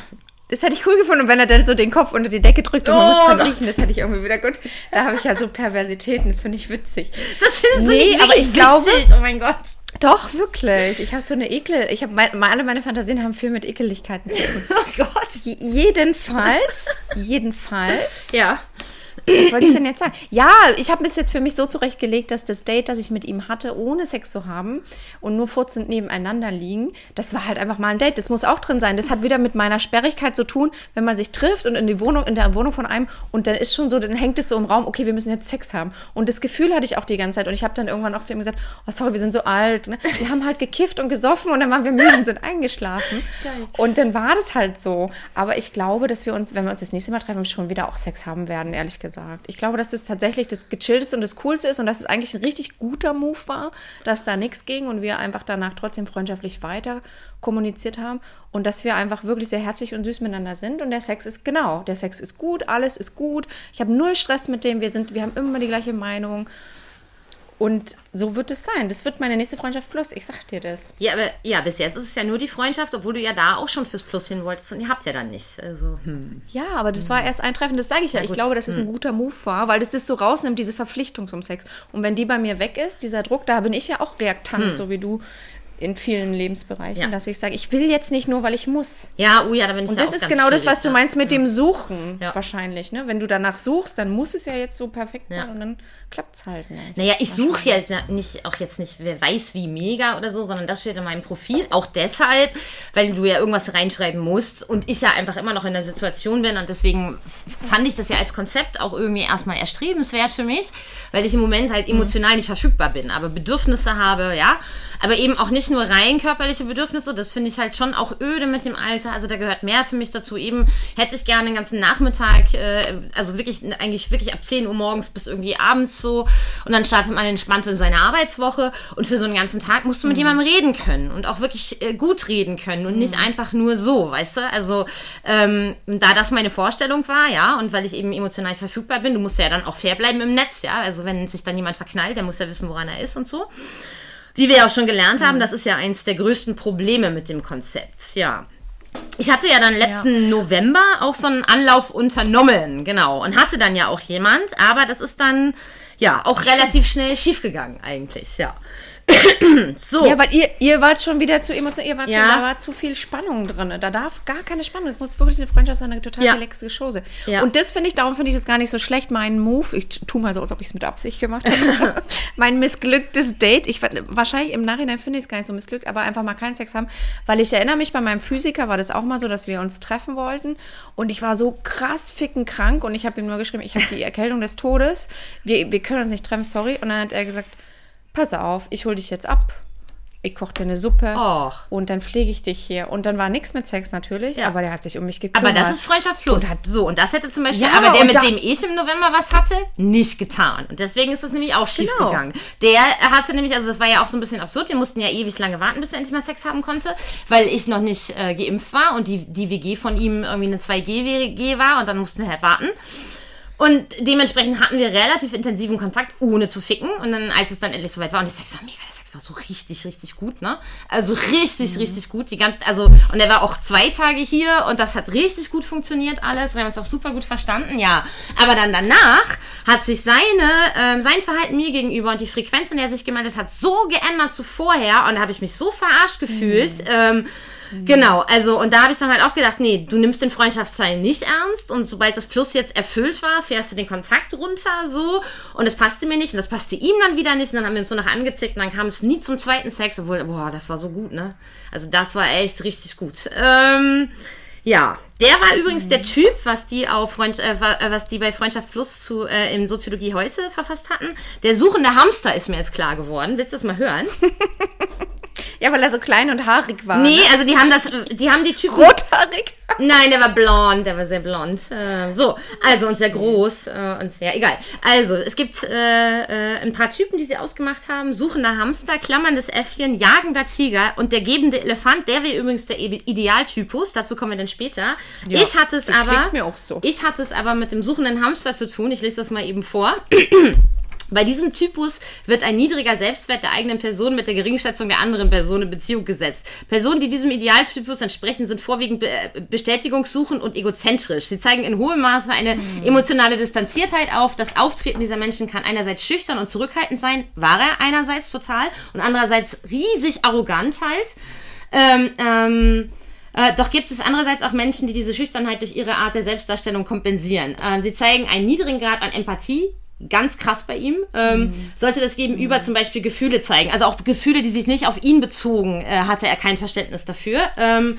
Das hätte ich cool gefunden, wenn er dann so den Kopf unter die Decke drückt und man Oh muss dran Gott. riechen. Das hätte ich irgendwie wieder gut. Da habe ich ja so Perversitäten, das finde ich witzig. das findest du Nee, nicht aber ich glaube- witzig. Oh mein Gott. Doch, wirklich. Ich habe so eine Ekel. Ich habe mein, alle meine Fantasien haben viel mit Ekeligkeiten zu tun. Oh Gott. J- Jedenfalls, jedenfalls. Ja. Was wollte ich denn jetzt sagen? Ja, ich habe es jetzt für mich so zurechtgelegt, dass das Date, das ich mit ihm hatte, ohne Sex zu haben und nur furzend nebeneinander liegen, das war halt einfach mal ein Date. Das muss auch drin sein. Das hat wieder mit meiner Sperrigkeit zu tun, wenn man sich trifft und in die Wohnung, in der Wohnung von einem und dann ist schon so, dann hängt es so im Raum, okay, wir müssen jetzt Sex haben. Und das Gefühl hatte ich auch die ganze Zeit. Und ich habe dann irgendwann auch zu ihm gesagt, oh sorry, wir sind so alt. Ne? Wir haben halt gekifft und gesoffen und dann waren wir müde und sind eingeschlafen. Und dann war das halt so. Aber ich glaube, dass wir uns, wenn wir uns das nächste Mal treffen, schon wieder auch Sex haben werden, ehrlich gesagt. Ich glaube, dass das tatsächlich das Gechillteste und das Coolste ist und dass es eigentlich ein richtig guter Move war, dass da nichts ging und wir einfach danach trotzdem freundschaftlich weiter kommuniziert haben und dass wir einfach wirklich sehr herzlich und süß miteinander sind und der Sex ist genau, der Sex ist gut, alles ist gut. Ich habe null Stress mit dem, wir sind, wir haben immer die gleiche Meinung. Und so wird es sein. Das wird meine nächste Freundschaft plus. Ich sag dir das. Ja, aber ja, bis jetzt ist es ja nur die Freundschaft, obwohl du ja da auch schon fürs Plus hin wolltest und ihr habt ja dann nicht. Also, hm. Ja, aber das war erst ein Treffen, das sage ich ja. Ich gut. glaube, dass es ein guter Move war, weil das das so rausnimmt, diese Verpflichtung zum Sex. Und wenn die bei mir weg ist, dieser Druck, da bin ich ja auch reaktant, so wie du in vielen Lebensbereichen, Ja. dass ich sage, ich will jetzt nicht nur, weil ich muss. Ja, oh ja, da bin ich Und ja das auch ist genau das, was du ja. meinst mit dem Suchen Ja. wahrscheinlich. Ne? Wenn du danach suchst, dann muss es ja jetzt so perfekt Ja. sein und dann klappt es halt nicht. Naja, ich suche es ja jetzt nicht, auch jetzt nicht, wer weiß wie mega oder so, sondern das steht in meinem Profil. Auch deshalb, weil du ja irgendwas reinschreiben musst und ich ja einfach immer noch in der Situation bin und deswegen fand ich das ja als Konzept auch irgendwie erstmal erstrebenswert für mich, weil ich im Moment halt emotional nicht verfügbar bin, aber Bedürfnisse habe, ja. Aber eben auch nicht nur rein körperliche Bedürfnisse, das finde ich halt schon auch öde mit dem Alter. Also da gehört mehr für mich dazu. Eben hätte ich gerne den ganzen Nachmittag, äh, also wirklich, eigentlich wirklich ab 10 Uhr morgens bis irgendwie abends so. Und dann startet man entspannt in seine Arbeitswoche. Und für so einen ganzen Tag musst du mit jemandem reden können und auch wirklich äh, gut reden können und nicht einfach nur so, weißt du? Also ähm, da das meine Vorstellung war, ja, und weil ich eben emotional verfügbar bin, du musst ja dann auch fair bleiben im Netz, ja. Also wenn sich dann jemand verknallt, der muss ja wissen, woran er ist und so. Wie wir ja auch schon gelernt haben, das ist ja eins der größten Probleme mit dem Konzept. Ja. Ich hatte ja dann letzten November auch so einen Anlauf unternommen, genau. Und hatte dann ja auch jemand, aber das ist dann ja auch relativ schnell schiefgegangen eigentlich, ja. so. Ja, weil ihr, ihr wart schon wieder zu emotional, ihr wart Ja. schon, da war zu viel Spannung drin. Da darf gar keine Spannung. Es muss wirklich eine Freundschaft sein, eine total Ja. relaxte Chose. Ja. Und das finde ich, darum finde ich das gar nicht so schlecht. Mein Move, ich tue mal so, als ob ich es mit Absicht gemacht habe. mein missglücktes Date. Ich wahrscheinlich im Nachhinein finde ich es gar nicht so missglückt, aber einfach mal keinen Sex haben. Weil ich erinnere mich, bei meinem Physiker war das auch mal so, dass wir uns treffen wollten. Und ich war so krass ficken krank und ich habe ihm nur geschrieben, ich habe die Erkältung des Todes. Wir, wir können uns nicht treffen, sorry. Und dann hat er gesagt, pass auf, ich hole dich jetzt ab. Ich koche dir eine Suppe Och. und dann pflege ich dich hier. Und dann war nichts mit Sex natürlich, Ja. aber der hat sich um mich gekümmert. aber das ist Freundschaft plus. so, und das hätte zum Beispiel, Ja, aber der, und mit dem ich im November was hatte, nicht getan. Und deswegen ist das nämlich auch schief Genau. gegangen. Der hatte nämlich, also das war ja auch so ein bisschen absurd, wir mussten ja ewig lange warten, bis er endlich mal Sex haben konnte, weil ich noch nicht äh, geimpft war und die, die WG von ihm irgendwie eine 2G-WG war und dann mussten wir halt warten. Und dementsprechend hatten wir relativ intensiven Kontakt, ohne zu ficken. Und dann, als es dann endlich soweit war, und der Sex war mega, der Sex war so richtig, richtig gut, ne? Also richtig, richtig gut. Die ganze, also, und er war auch zwei Tage hier und das hat richtig gut funktioniert alles. Wir haben uns auch super gut verstanden, ja. Aber dann danach hat sich seine, ähm, sein Verhalten mir gegenüber und die Frequenz, in der er sich gemeldet hat, so geändert zu vorher. Und da habe ich mich so verarscht gefühlt. Ähm, Genau, also und da habe ich dann halt auch gedacht, nee, du nimmst den Freundschaftsteil nicht ernst und sobald das Plus jetzt erfüllt war, fährst du den Kontakt runter so und es passte mir nicht und das passte ihm dann wieder nicht und dann haben wir uns so noch angezickt und dann kam es nie zum zweiten Sex, obwohl, boah, das war so gut, ne? Also das war echt richtig gut. Ähm, ja, Der war übrigens der Typ, was die auf Freund, äh, äh, was die bei Freundschaft Plus zu äh, in Soziologie heute verfasst hatten. Der suchende Hamster ist mir jetzt klar geworden. Willst du das mal hören? Ja, weil er so klein und haarig war. Nee, ne? also die haben das, die haben die Typen. Rothaarig. Nein, der war blond, der war sehr blond. Äh, so, also und sehr groß äh, und sehr egal. Also, es gibt äh, äh, ein paar Typen, die sie ausgemacht haben. Suchender Hamster, klammerndes Äffchen, jagender Tiger und der gebende Elefant. Der wäre übrigens der Ide- Idealtypus. Dazu kommen wir dann später. Ja, ich hatte es aber. mir auch so. Ich hatte es aber mit dem suchenden Hamster zu tun. Ich lese das mal eben vor. Bei diesem Typus wird ein niedriger Selbstwert der eigenen Person mit der Geringschätzung der anderen Person in Beziehung gesetzt. Personen, die diesem Idealtypus entsprechen, sind vorwiegend be äh, bestätigungssuchend und egozentrisch. Sie zeigen in hohem Maße eine emotionale Distanziertheit auf. Das Auftreten dieser Menschen kann einerseits schüchtern und zurückhaltend sein, war er einerseits total und andererseits riesig arrogant halt. Ähm, ähm, äh, doch gibt es andererseits auch Menschen, die diese Schüchternheit durch ihre Art der Selbstdarstellung kompensieren. Ähm, sie zeigen einen niedrigen Grad an Empathie. Ganz krass bei ihm. Ähm, Sollte das Gegenüber zum Beispiel Gefühle zeigen, also auch Gefühle, die sich nicht auf ihn bezogen, äh, hatte er kein Verständnis dafür. Ähm,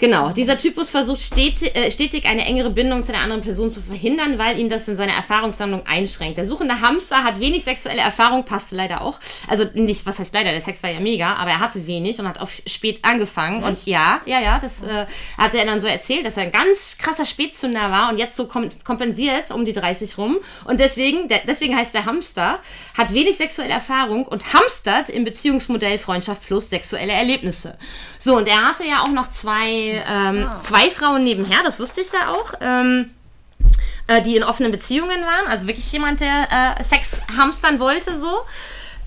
Genau, dieser Typus versucht stetig, äh, stetig eine engere Bindung zu der anderen Person zu verhindern, weil ihn das in seiner Erfahrungssammlung einschränkt. Der suchende Hamster hat wenig sexuelle Erfahrung, passte leider auch. Also nicht, was heißt leider, der Sex war ja mega, aber er hatte wenig und hat auch spät angefangen. Und ja, ja, ja, das äh, hatte er dann so erzählt, dass er ein ganz krasser Spätzünder war und jetzt so kom kompensiert um die 30 rum. Und deswegen, der, deswegen heißt der Hamster, hat wenig sexuelle Erfahrung und hamstert im Beziehungsmodell Freundschaft plus sexuelle Erlebnisse. So, und er hatte ja auch noch zwei, ähm, zwei Frauen nebenher, das wusste ich ja auch. Ähm, äh, die in offenen Beziehungen waren, also wirklich jemand, der äh, Sex hamstern wollte, so.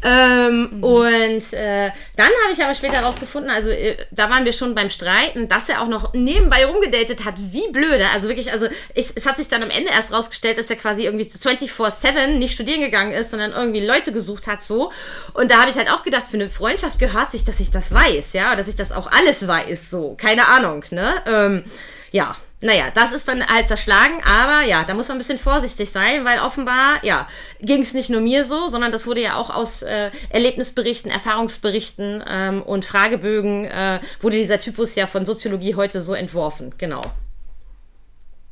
Ähm, Und äh, dann habe ich aber später herausgefunden, also äh, da waren wir schon beim Streiten, dass er auch noch nebenbei rumgedatet hat, wie blöde. Also wirklich, also ich, es hat sich dann am Ende erst rausgestellt, dass er quasi irgendwie 24-7 nicht studieren gegangen ist, sondern irgendwie Leute gesucht hat, so. Und da habe ich halt auch gedacht, für eine Freundschaft gehört sich, dass ich das weiß, ja, dass ich das auch alles weiß, so. Keine Ahnung, ne? Ähm, ja. Naja, das ist dann halt zerschlagen, aber ja, da muss man ein bisschen vorsichtig sein, weil offenbar, ja, ging es nicht nur mir so, sondern das wurde ja auch aus äh, Erlebnisberichten, Erfahrungsberichten ähm, und Fragebögen, äh, wurde dieser Typus ja von Soziologie heute so entworfen, genau.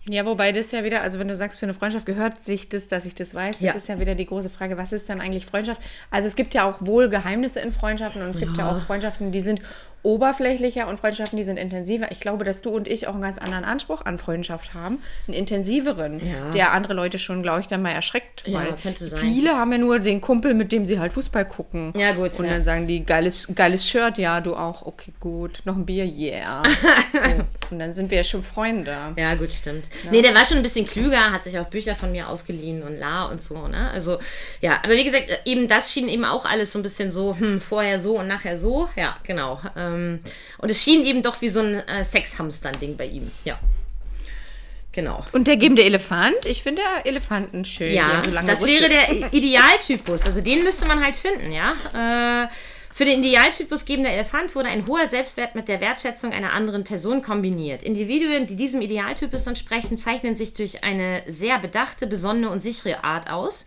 Ja, wobei das ja wieder, also wenn du sagst, für eine Freundschaft gehört sich das, dass ich das weiß, das Ja. ist ja wieder die große Frage, was ist dann eigentlich Freundschaft? Also es gibt ja auch wohl Geheimnisse in Freundschaften und es gibt ja auch Freundschaften, die sind oberflächlicher und Freundschaften, die sind intensiver. Ich glaube, dass du und ich auch einen ganz anderen Anspruch an Freundschaft haben, einen intensiveren, Ja. der andere Leute schon, glaube ich, dann mal erschreckt. Ja, könnte sein. viele haben ja nur den Kumpel, mit dem sie halt Fußball gucken. Ja, gut, Und ja. dann sagen die, geiles, geiles Shirt, ja, du auch, okay, gut, noch ein Bier, yeah. so. Und dann sind wir ja schon Freunde. Ja, gut, stimmt. Nee, der war schon ein bisschen klüger, hat sich auch Bücher von mir ausgeliehen und la und so, ne? Also, ja, aber wie gesagt, eben das schien eben auch alles so ein bisschen so, hm, vorher so und nachher so. Ja, genau. Ähm, und es schien eben doch wie so ein äh, Sexhamstern-Ding bei ihm. Ja. Genau. Und der gebende Elefant, ich finde Elefanten schön. Ja, so das Rüssel. wäre der Idealtypus. Also den müsste man halt finden, ja. Äh, für den Idealtypus gebender Elefant wurde ein hoher Selbstwert mit der Wertschätzung einer anderen Person kombiniert. Individuen, die diesem Idealtypus entsprechen, zeichnen sich durch eine sehr bedachte, besonnene und sichere Art aus.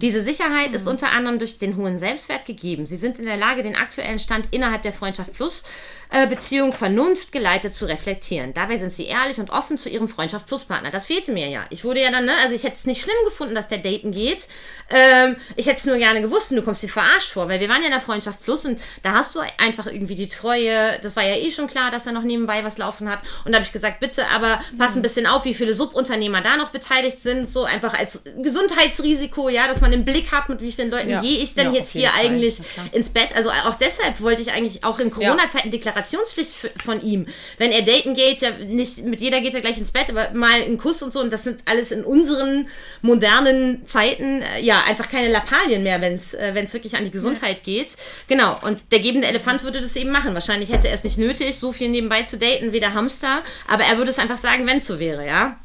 Diese Sicherheit ist unter anderem durch den hohen Selbstwert gegeben. Sie sind in der Lage, den aktuellen Stand innerhalb der Freundschaft Plus äh, Beziehung vernunftgeleitet zu reflektieren. Dabei sind sie ehrlich und offen zu ihrem Freundschaft Plus Partner. Das fehlte mir ja. Ich wurde ja dann, ne, also ich hätte es nicht schlimm gefunden, dass der daten geht. Ähm, ich hätte es nur gerne gewusst und du kommst dir verarscht vor, weil wir waren ja in der Freundschaft Plus und da hast du einfach irgendwie die Treue. Das war ja eh schon klar, dass er noch nebenbei was laufen hat. Und da habe ich gesagt, bitte, aber pass ein bisschen auf, wie viele Subunternehmer da noch beteiligt sind. So einfach als Gesundheitsrisiko, ja, dass man im Blick hat, mit wie vielen Leuten Ja. gehe ich denn Ja, jetzt hier Fall. eigentlich ins Bett. Also auch deshalb wollte ich eigentlich auch in Corona-Zeiten Deklarationspflicht f- von ihm. Wenn er daten geht, ja nicht mit jeder geht er gleich ins Bett, aber mal einen Kuss und so. Und das sind alles in unseren modernen Zeiten äh, ja einfach keine Lappalien mehr, wenn es äh, wenn's wirklich an die Gesundheit geht. Genau. Und der gebende Elefant würde das eben machen. Wahrscheinlich hätte er es nicht nötig, so viel nebenbei zu daten wie der Hamster. Aber er würde es einfach sagen, wenn es so wäre, ja.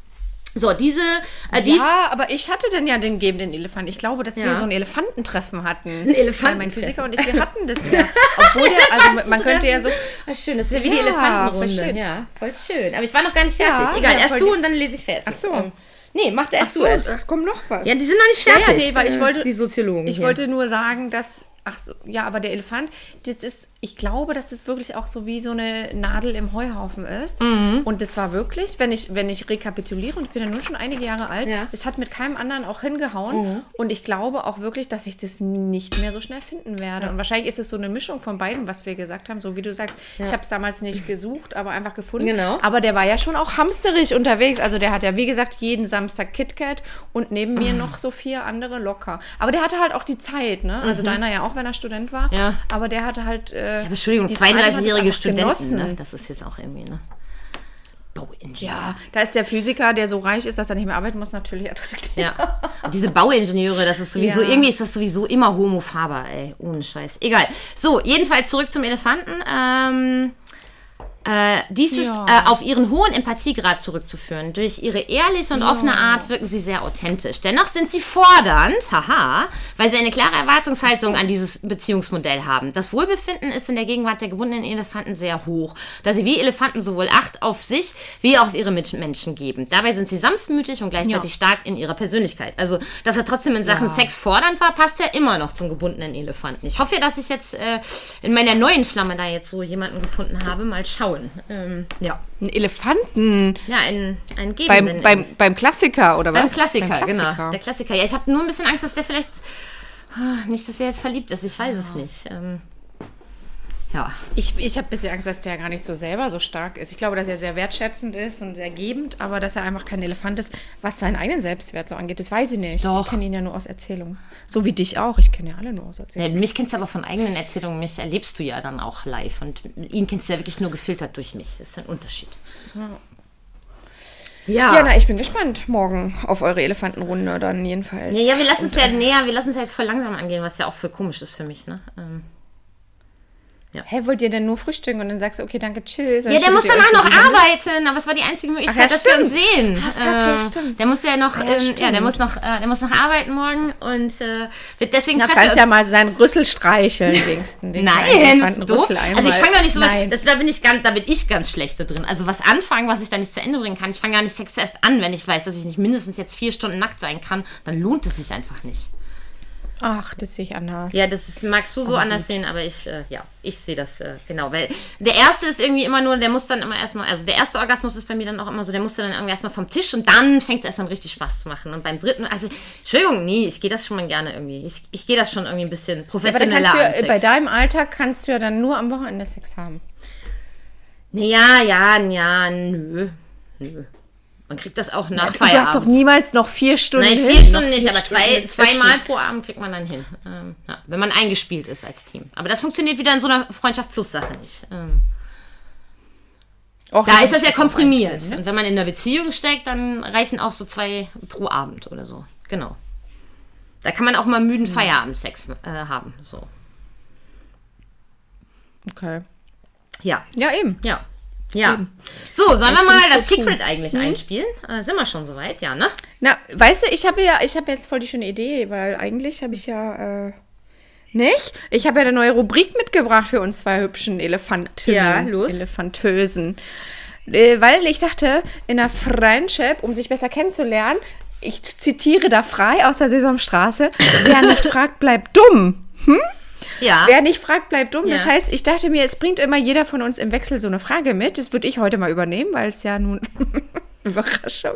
So, diese, äh, dies, Ja, aber ich hatte denn ja den gebenden Elefant. Ich glaube, dass Ja. wir so ein Elefantentreffen hatten. Ein. Weil Mein Physiker und ich, wir hatten das ja. Obwohl der, also man könnte ja so, Ah, schön, das ist ja wie die Ja, Elefantenrunde. voll schön. Ja, voll schön. Aber ich war noch gar nicht fertig. Ja, Egal, ja, erst du und dann lese ich fertig. Ach so. Ähm, nee, mach erst so, du es. ach, komm noch was. Ja, die sind noch nicht Ja, fertig. ja, nee, weil ich äh, wollte- Die Soziologen. Ich hier. wollte nur sagen, dass Ach so, ja, aber der Elefant, das ist, ich glaube, dass das wirklich auch so wie so eine Nadel im Heuhaufen ist. Mhm. Und das war wirklich, wenn ich, wenn ich rekapituliere, und ich bin ja nun schon einige Jahre alt, Ja. Mhm. es hat mit keinem anderen auch hingehauen. Und ich glaube auch wirklich, dass ich das nicht mehr so schnell finden werde. Und wahrscheinlich ist es so eine Mischung von beiden, was wir gesagt haben. So wie du sagst, ich habe es damals nicht gesucht, aber einfach gefunden. Genau. Aber der war ja schon auch hamsterig unterwegs. Also der hat ja, wie gesagt, jeden Samstag KitKat und neben mir noch so vier andere locker. Aber der hatte halt auch die Zeit, ne? Also deiner ja auch, wenn er Student war. Ja. Aber der hatte halt. Äh, Aber Entschuldigung, die Zeit hat es 32-jährige einfach Studenten, ne? das ist jetzt auch irgendwie, ne? Bauingenieur. Ja, da ist der Physiker, der so reich ist, dass er nicht mehr arbeiten muss, natürlich attraktiv. Ja. Und diese Bauingenieure, das ist sowieso, Ja. irgendwie ist das sowieso immer homophaber, ey. Ohne Scheiß. Egal. So, jedenfalls zurück zum Elefanten. Ähm, äh, dies ist Ja. äh, auf ihren hohen Empathiegrad zurückzuführen. Durch ihre ehrliche und offene Art wirken sie sehr authentisch. Dennoch sind sie fordernd, haha, weil sie eine klare Erwartungshaltung an dieses Beziehungsmodell haben. Das Wohlbefinden ist in der Gegenwart der gebundenen Elefanten sehr hoch, da sie wie Elefanten sowohl Acht auf sich wie auch auf ihre Mitmenschen geben. Dabei sind sie sanftmütig und gleichzeitig Ja. stark in ihrer Persönlichkeit. Also, dass er trotzdem in Sachen Ja. Sex fordernd war, passt ja immer noch zum gebundenen Elefanten. Ich hoffe ja, dass ich jetzt äh, in meiner neuen Flamme da jetzt so jemanden gefunden habe. Mal schauen. Ähm, ja. Ein Elefanten Ja, ein, ein gebenden beim, beim, beim Klassiker oder beim was? Klassiker, Beim genau. Der Klassiker. Ja, ich habe nur ein bisschen Angst, dass der vielleicht. ah, Nicht, dass er jetzt verliebt ist. Ich weiß es nicht. Ähm, ja. Ich, ich habe ein bisschen Angst, dass der gar nicht so selber so stark ist. Ich glaube, dass er sehr wertschätzend ist und sehr gebend, aber dass er einfach kein Elefant ist, was seinen eigenen Selbstwert so angeht. Das weiß ich nicht. Doch. Ich kenne ihn ja nur aus Erzählung. So wie dich auch. Ich kenne ja alle nur aus Erzählung. Ja, mich kennst du aber von eigenen Erzählungen, mich erlebst du ja dann auch live. Und ihn kennst du ja wirklich nur gefiltert durch mich. Das ist ein Unterschied. Ja. Ja, na, ich bin gespannt morgen auf eure Elefantenrunde dann jedenfalls. Ja, ja, wir lassen es ja näher, wir lassen es ja jetzt voll langsam angehen, was ja auch voll komisch ist für mich, ne? Ähm, Hä, wollt ihr denn nur frühstücken und dann sagst du, okay, danke, tschüss. ja, der muss danach noch arbeiten, aber es war die einzige Möglichkeit, Ach ja, dass wir uns sehen. Ah, fuck, ja, Äh, stimmt. Der muss ja noch, Ja, ähm, ja, der muss noch, äh, der muss noch arbeiten morgen und äh, wird deswegen wir kannst ja mal seinen Rüssel streicheln, wenigstens. Den Nein, das ist doof. Also ich fange doch nicht so, Nein. das, da bin ich ganz, da bin ich ganz schlecht da drin. Also was anfangen, was ich da nicht zu Ende bringen kann. Ich fange gar nicht Sex erst an, wenn ich weiß, dass ich nicht mindestens jetzt vier Stunden nackt sein kann, dann lohnt es sich einfach nicht. Ach, das sehe ich anders. Ja, das ist, magst du so anders sehen, aber ich, äh, ja, ich sehe das äh, genau. Weil der erste ist irgendwie immer nur, der muss dann immer erstmal, also der erste Orgasmus ist bei mir dann auch immer so, der musste dann irgendwie erstmal vom Tisch und dann fängt es erst an richtig Spaß zu machen. Und beim dritten, also, Entschuldigung, nee, ich gehe das schon mal gerne irgendwie. Ich, ich gehe das schon irgendwie ein bisschen Aber dann professioneller kannst du ja, bei deinem Alltag kannst du ja dann nur am Wochenende Sex haben. Nee, ja, ja, ja, nö. Nö. Man kriegt das auch nach Du hast doch Feierabend. niemals noch vier Stunden. Nein, hin. vier Stunden Noch nicht, vier aber Stunden zwei, ja zweimal pro Abend kriegt man dann hin. Ähm, ja, wenn man eingespielt ist als Team. Aber das funktioniert wieder in so einer Freundschaft-Plus-Sache nicht. Ähm, Och, da ist das ja komprimiert. einstellen, ne? Und wenn man in einer Beziehung steckt, dann reichen auch so zwei pro Abend oder so. Genau. Da kann man auch mal müden Feierabendsex äh, haben. So. Okay. Ja. Ja, eben. Ja. Ja. So, sollen wir mal das so Secret eigentlich einspielen? Äh, sind wir schon soweit? Ja, ne? Na, weißt du, ich habe ja, ich habe jetzt voll die schöne Idee, weil eigentlich habe ich ja äh, nicht. Ich habe ja eine neue Rubrik mitgebracht für uns zwei hübschen Elefanten. Ja, los. Elefantösen. Äh, weil ich dachte, in der Friendship, um sich besser kennenzulernen, ich zitiere da frei aus der Sesamstraße, wer nicht fragt, bleibt dumm. Ja. Wer nicht fragt, bleibt dumm. Das Ja. heißt, ich dachte mir, es bringt immer jeder von uns im Wechsel so eine Frage mit. Das würde ich heute mal übernehmen, weil es ja nun Überraschung.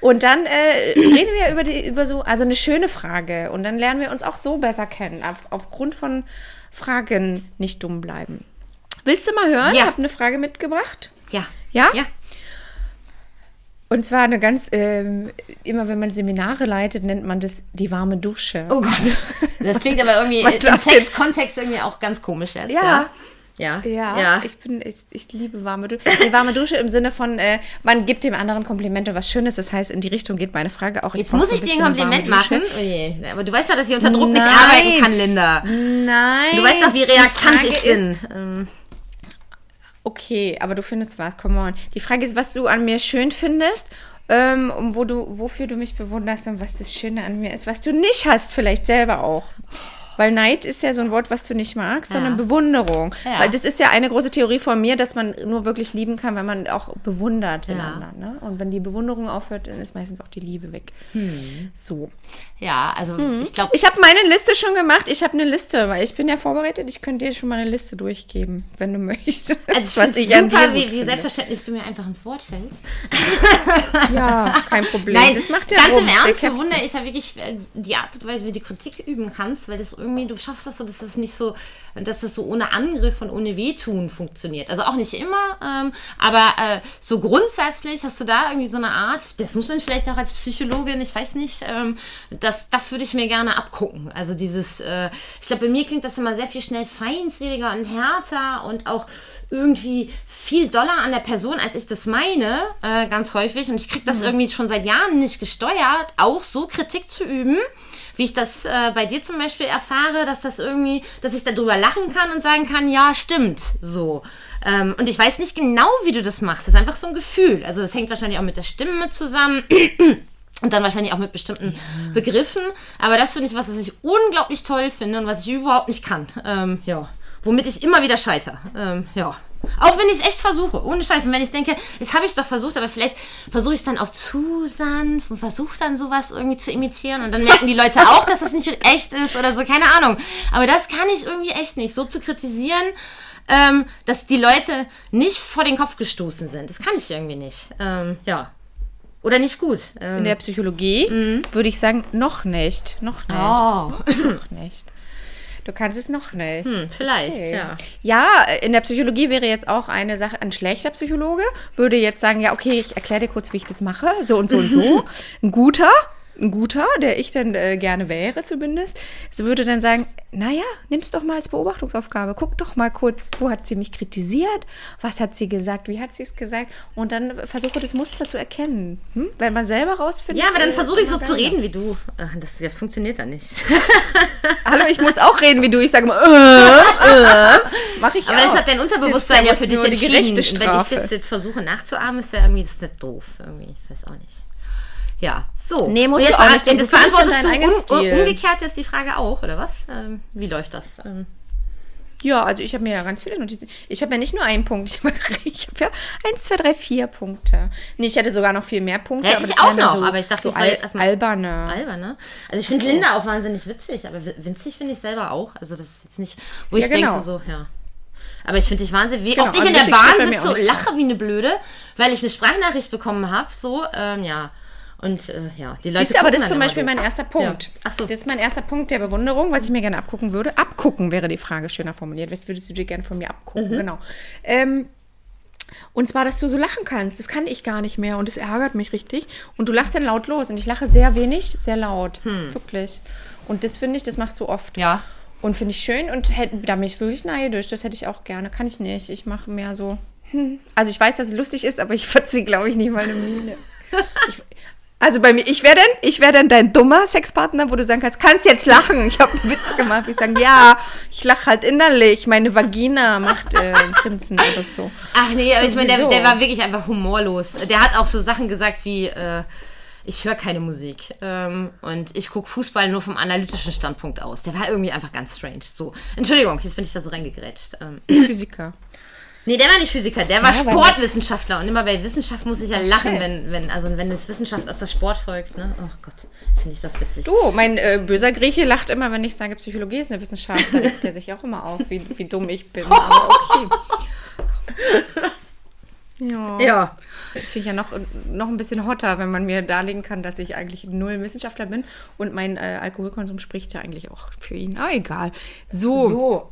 Und dann äh, reden wir über, die, über so, also eine schöne Frage. Und dann lernen wir uns auch so besser kennen. Auf, aufgrund von Fragen nicht dumm bleiben. Willst du mal hören? Ja. Ich habe eine Frage mitgebracht. Ja. Ja? Ja. Und zwar eine ganz, ähm, immer wenn man Seminare leitet, nennt man das die warme Dusche. Oh Gott. Das klingt aber irgendwie im Sex-Kontext irgendwie auch ganz komisch jetzt. Ja. Ja. Ja, Ja. Ich, bin, ich, ich liebe warme Dusche. Die warme Dusche im Sinne von, äh, man gibt dem anderen Komplimente, was Schönes. Das heißt, in die Richtung geht meine Frage auch. Jetzt muss ich dir ein Kompliment machen. Oh je. Aber du weißt ja, dass ich unter Druck nicht Nein. arbeiten kann, Linda. Nein. Du weißt doch, wie reaktant ich ist- bin. Ähm, Okay, aber du findest was, come on. Die Frage ist, was du an mir schön findest, ähm, und wo du, wofür du mich bewunderst und was das Schöne an mir ist, was du nicht hast, vielleicht selber auch. Weil Neid ist ja so ein Wort, was du nicht magst, Ja. sondern Bewunderung. Ja. Weil das ist ja eine große Theorie von mir, dass man nur wirklich lieben kann, wenn man auch bewundert den Ja. anderen. Ne? Und wenn die Bewunderung aufhört, dann ist meistens auch die Liebe weg. Hm. So. Ja, also ich glaube, Ich habe meine Liste schon gemacht. Ich habe eine Liste, weil ich bin ja vorbereitet. Ich könnte dir schon mal eine Liste durchgeben, wenn du möchtest. also ich dir super, wie, wie selbstverständlich du mir einfach ins Wort fällst. Ja, kein Problem. Nein, das macht ja ganz rum. im Ernst Captain- bewundere ich ja wirklich äh, die Art und Weise, wie du Kritik üben kannst, weil das irgendwie, du schaffst das so, dass es nicht so, dass das so ohne Angriff und ohne Wehtun funktioniert. Also auch nicht immer, ähm, aber äh, so grundsätzlich hast du da irgendwie so eine Art, das muss man vielleicht auch als Psychologin, ich weiß nicht, ähm, das, das würde ich mir gerne abgucken. Also dieses, äh, ich glaube, bei mir klingt das immer sehr viel schnell feindseliger und härter und auch irgendwie viel doller an der Person, als ich das meine, äh, ganz häufig. Und ich kriege das irgendwie schon seit Jahren nicht gesteuert, auch so Kritik zu üben, wie ich das äh, bei dir zum Beispiel erfahre, dass das irgendwie, dass ich darüber lachen kann und sagen kann, ja, stimmt, so. Ähm, und ich weiß nicht genau, wie du das machst. Das ist einfach so ein Gefühl. Also das hängt wahrscheinlich auch mit der Stimme zusammen. Und dann wahrscheinlich auch mit bestimmten Begriffen. Aber das finde ich was, was ich unglaublich toll finde und was ich überhaupt nicht kann. Ähm, ja. Womit ich immer wieder scheitere. Ähm, ja. Auch wenn ich es echt versuche, ohne Scheiß. Und wenn ich denke, das habe ich doch versucht, aber vielleicht versuche ich es dann auch zu sanft und versuche dann sowas irgendwie zu imitieren. Und dann merken die Leute auch, dass das nicht echt ist oder so, keine Ahnung. Aber das kann ich irgendwie echt nicht. So zu kritisieren, ähm, dass die Leute nicht vor den Kopf gestoßen sind. Das kann ich irgendwie nicht. Ähm, ja. Oder nicht gut. Ähm, In der Psychologie würde ich sagen, noch nicht. Noch nicht. oh. Noch nicht. Du kannst es noch nicht. Hm, vielleicht, Okay. ja. Ja, in der Psychologie wäre jetzt auch eine Sache, ein schlechter Psychologe würde jetzt sagen, ja, okay, ich erkläre dir kurz, wie ich das mache, so und so und so. Ein guter, ein guter, der ich dann äh, gerne wäre zumindest, würde dann sagen, naja, nimm's doch mal als Beobachtungsaufgabe. Guck doch mal kurz, wo hat sie mich kritisiert, was hat sie gesagt, wie hat sie es gesagt und dann versuche das Muster zu erkennen. Hm? Wenn man selber rausfindet. Ja, aber dann äh, versuche ich so zu reden wie du. Das, das funktioniert dann nicht. Hallo, ich muss auch reden wie du. Ich sage mal, äh, äh. Mach ich Aber auch. das hat dein Unterbewusstsein ja Das für dich entschieden. wenn ich Strafe. jetzt, jetzt versuche nachzuahmen, ist ja irgendwie das ist nicht doof. Irgendwie, ich weiß auch nicht. Ja, so. Nee, musst jetzt du auch nicht, denn Das beantwortest du un umgekehrt ist die Frage auch, oder was? Ähm, wie läuft das? Ähm, Ja, also ich habe mir ja ganz viele Notizen. Ich habe ja nicht nur einen Punkt. Ich habe ich hab ja eins, zwei, drei, vier Punkte. Nee, ich hätte sogar noch viel mehr Punkte. Hätte aber ich auch noch, aber ich dachte, so ich soll jetzt erstmal- alberne. albern, ne? Also ich finde Linda auch wahnsinnig witzig, aber wi- winzig finde ich selber auch. Also das ist jetzt nicht, wo ich Ja, genau. denke so, ja. Aber ich finde dich wahnsinnig, wie Genau, oft ich also in der Bahn sitze und nicht lache wie eine Blöde, weil ich eine Sprachnachricht bekommen habe, so, ähm, ja. Und äh, ja, die Leute Siehst du, aber das ist zum Beispiel mein erster Punkt. Ja. Ach so. Das ist mein erster Punkt der Bewunderung, was ich mir gerne abgucken würde. Abgucken wäre die Frage schöner formuliert. Was würdest du dir gerne von mir abgucken? Mhm. Genau. Ähm, und zwar, dass du so lachen kannst. Das kann ich gar nicht mehr und das ärgert mich richtig. Und du lachst dann laut los und ich lache sehr wenig, sehr laut. Wirklich. Und das finde ich, das machst du oft. Hm. Ja. Und finde ich schön und hätte, da bin ich wirklich neidisch. Das hätte ich auch gerne. Kann ich nicht. Ich mache mehr so. Hm. Also ich weiß, dass es lustig ist, aber ich verziehe, glaube ich, nicht meine Miene. Ich, also bei mir, ich wäre dann, ich wäre dann dein dummer Sexpartner, wo du sagen kannst, kannst jetzt lachen. Ich habe einen Witz gemacht. Ich sage, ja, ich lache halt innerlich. Meine Vagina macht äh, Grinsen oder so. Ach nee, aber ich meine, der, der war wirklich einfach humorlos. Der hat auch so Sachen gesagt wie, äh, ich höre keine Musik ähm, und ich gucke Fußball nur vom analytischen Standpunkt aus. Der war irgendwie einfach ganz strange. So, Entschuldigung, jetzt bin ich da so reingegrätscht. Ähm, Physiker. Nee, der war nicht Physiker, der war Ja, Sportwissenschaftler und immer bei Wissenschaft muss ich ja lachen, wenn, wenn, also wenn das Wissenschaft aus der Sport folgt. Ne? Oh Gott, finde ich das witzig. Du, mein äh, böser Grieche lacht immer, wenn ich sage, Psychologie ist eine Wissenschaft. Da regt er sich auch immer auf, wie, wie dumm ich bin. Aber okay. Ja. Ja. Das finde ich ja noch, noch ein bisschen hotter, wenn man mir darlegen kann, dass ich eigentlich null Wissenschaftler bin. Und mein äh, Alkoholkonsum spricht ja eigentlich auch für ihn. Ah, egal. So. So.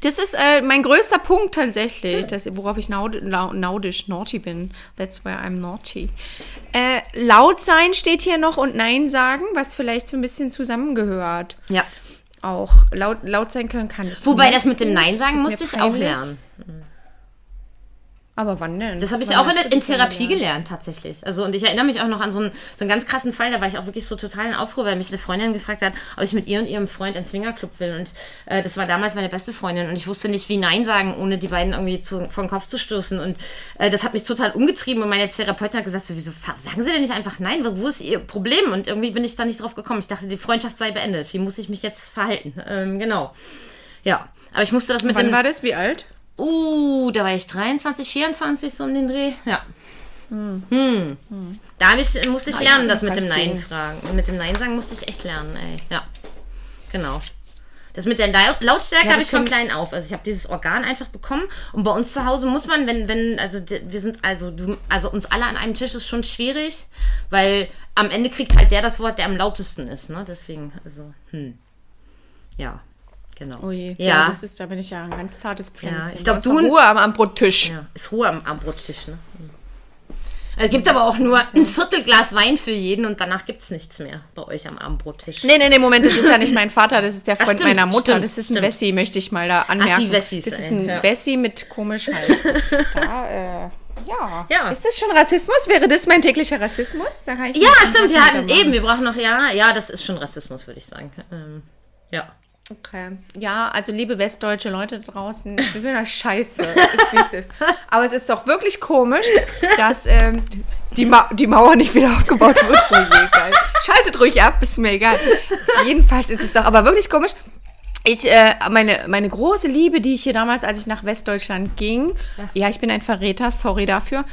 Das ist äh, mein größter Punkt tatsächlich, das, worauf ich naud, naudisch, naughty bin. That's where I'm naughty. Äh, laut sein steht hier noch und Nein sagen, was vielleicht so ein bisschen zusammengehört. Ja. Auch laut, laut sein können kann ich. Wobei nicht das mit dem. Nein sagen musste ich auch lernen. Aber wann denn? Das habe ich Wann auch in, in Therapie gelernt? gelernt, tatsächlich. Also, und ich erinnere mich auch noch an so einen, so einen ganz krassen Fall, da war ich auch wirklich so total in Aufruhr, weil mich eine Freundin gefragt hat, ob ich mit ihr und ihrem Freund einen Swingerclub will. Und äh, das war damals meine beste Freundin und ich wusste nicht, wie Nein sagen, ohne die beiden irgendwie zu, vor den Kopf zu stoßen. Und äh, das hat mich total umgetrieben und meine Therapeutin hat gesagt, so, wieso sagen Sie denn nicht einfach Nein? Wo, ist Ihr Problem? Und irgendwie bin ich da nicht drauf gekommen. Ich dachte, die Freundschaft sei beendet. Wie muss ich mich jetzt verhalten? Ähm, genau. Ja, aber ich musste das mit Wann dem... war das? Wie alt? Uh, da war ich 23, 24 so um den Dreh. Ja. Hm. Da hab ich, musste ich Na ja, lernen, das mit dem Nein fragen. Und mit dem Nein sagen musste ich echt lernen, ey. Ja. Genau. Das mit der Laut- Lautstärke Ja, habe ich von klein auf. Also ich habe dieses Organ einfach bekommen. Und bei uns zu Hause muss man, wenn, wenn, also wir sind, also du, also uns alle an einem Tisch ist schon schwierig, weil am Ende kriegt halt der das Wort, der am lautesten ist, ne? Deswegen, also, hm. Ja, genau. Oh je. Ja. das ist, da bin ich ja ein ganz zartes Pflänzchen. ich glaub, Bei uns du- Ruhe am Abendbrottisch. Ja, ist Ruhe am, am Brottisch, ne? Es gibt aber auch nur ein Viertelglas Wein für jeden und danach gibt es nichts mehr bei euch am Abendbrottisch. Nee, nee, nee, Moment, das ist ja nicht mein Vater, das ist der Freund stimmt, meiner Mutter. stimmt, das ist ein stimmt. Wessi, möchte ich mal da anmerken. die Wessis, Das ist ein ja. Wessi mit komisch halt. Da, äh, ja. Ja. Ist das schon Rassismus? Wäre das mein täglicher Rassismus? Ich Ja, stimmt, wir hatten eben, wir brauchen noch, ja, ja, das ist schon Rassismus, würde ich sagen. Ähm, ja. Okay. Ja, also liebe westdeutsche Leute da draußen, wir finden das scheiße, ist wie es ist. Aber es ist doch wirklich komisch, dass ähm, die, Ma die Mauer nicht wieder aufgebaut wird. Oh je. Schaltet ruhig ab, ist mir egal. Jedenfalls ist es doch aber wirklich komisch. Ich, äh, meine, meine große Liebe, die ich hier damals, als ich nach Westdeutschland ging, ja, ich bin ein Verräter, sorry dafür,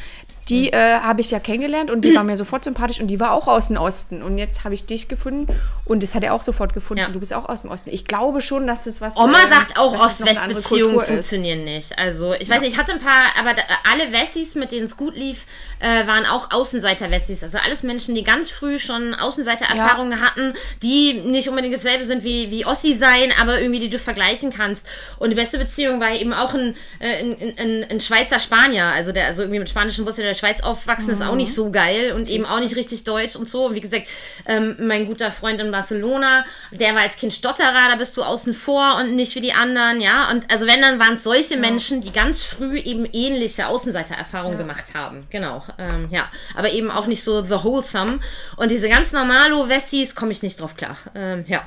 die äh, habe ich ja kennengelernt und die war mir sofort sympathisch und die war auch aus dem Osten. Und jetzt habe ich dich gefunden und das hat er auch sofort gefunden. Ja. So, du bist auch aus dem Osten. Ich glaube schon, dass das was Oma ähm, sagt auch, Ost-West-Beziehungen funktionieren nicht. Also, ich weiß nicht, ich hatte ein paar, aber da, alle Wessis, mit denen es gut lief, äh, waren auch Außenseiter-Wessis. Also alles Menschen, die ganz früh schon Außenseiter-Erfahrungen hatten, die nicht unbedingt dasselbe sind wie, wie Ossi sein, aber irgendwie die du vergleichen kannst. Und die beste Beziehung war eben auch ein, äh, ein, ein, ein Schweizer Spanier, also der also irgendwie mit spanischen Wurzeln der Schweiz aufwachsen, ist auch nicht so geil und eben auch nicht richtig deutsch und so. Und wie gesagt, ähm, mein guter Freund in Barcelona, der war als Kind Stotterer, da bist du außen vor und nicht wie die anderen, ja. Und also wenn, dann waren es solche Menschen, die ganz früh eben ähnliche Außenseitererfahrungen gemacht haben. Genau, ähm, ja. Aber eben auch nicht so the wholesome. Und diese ganz normalo Wessis komme ich nicht drauf klar. Ähm, ja.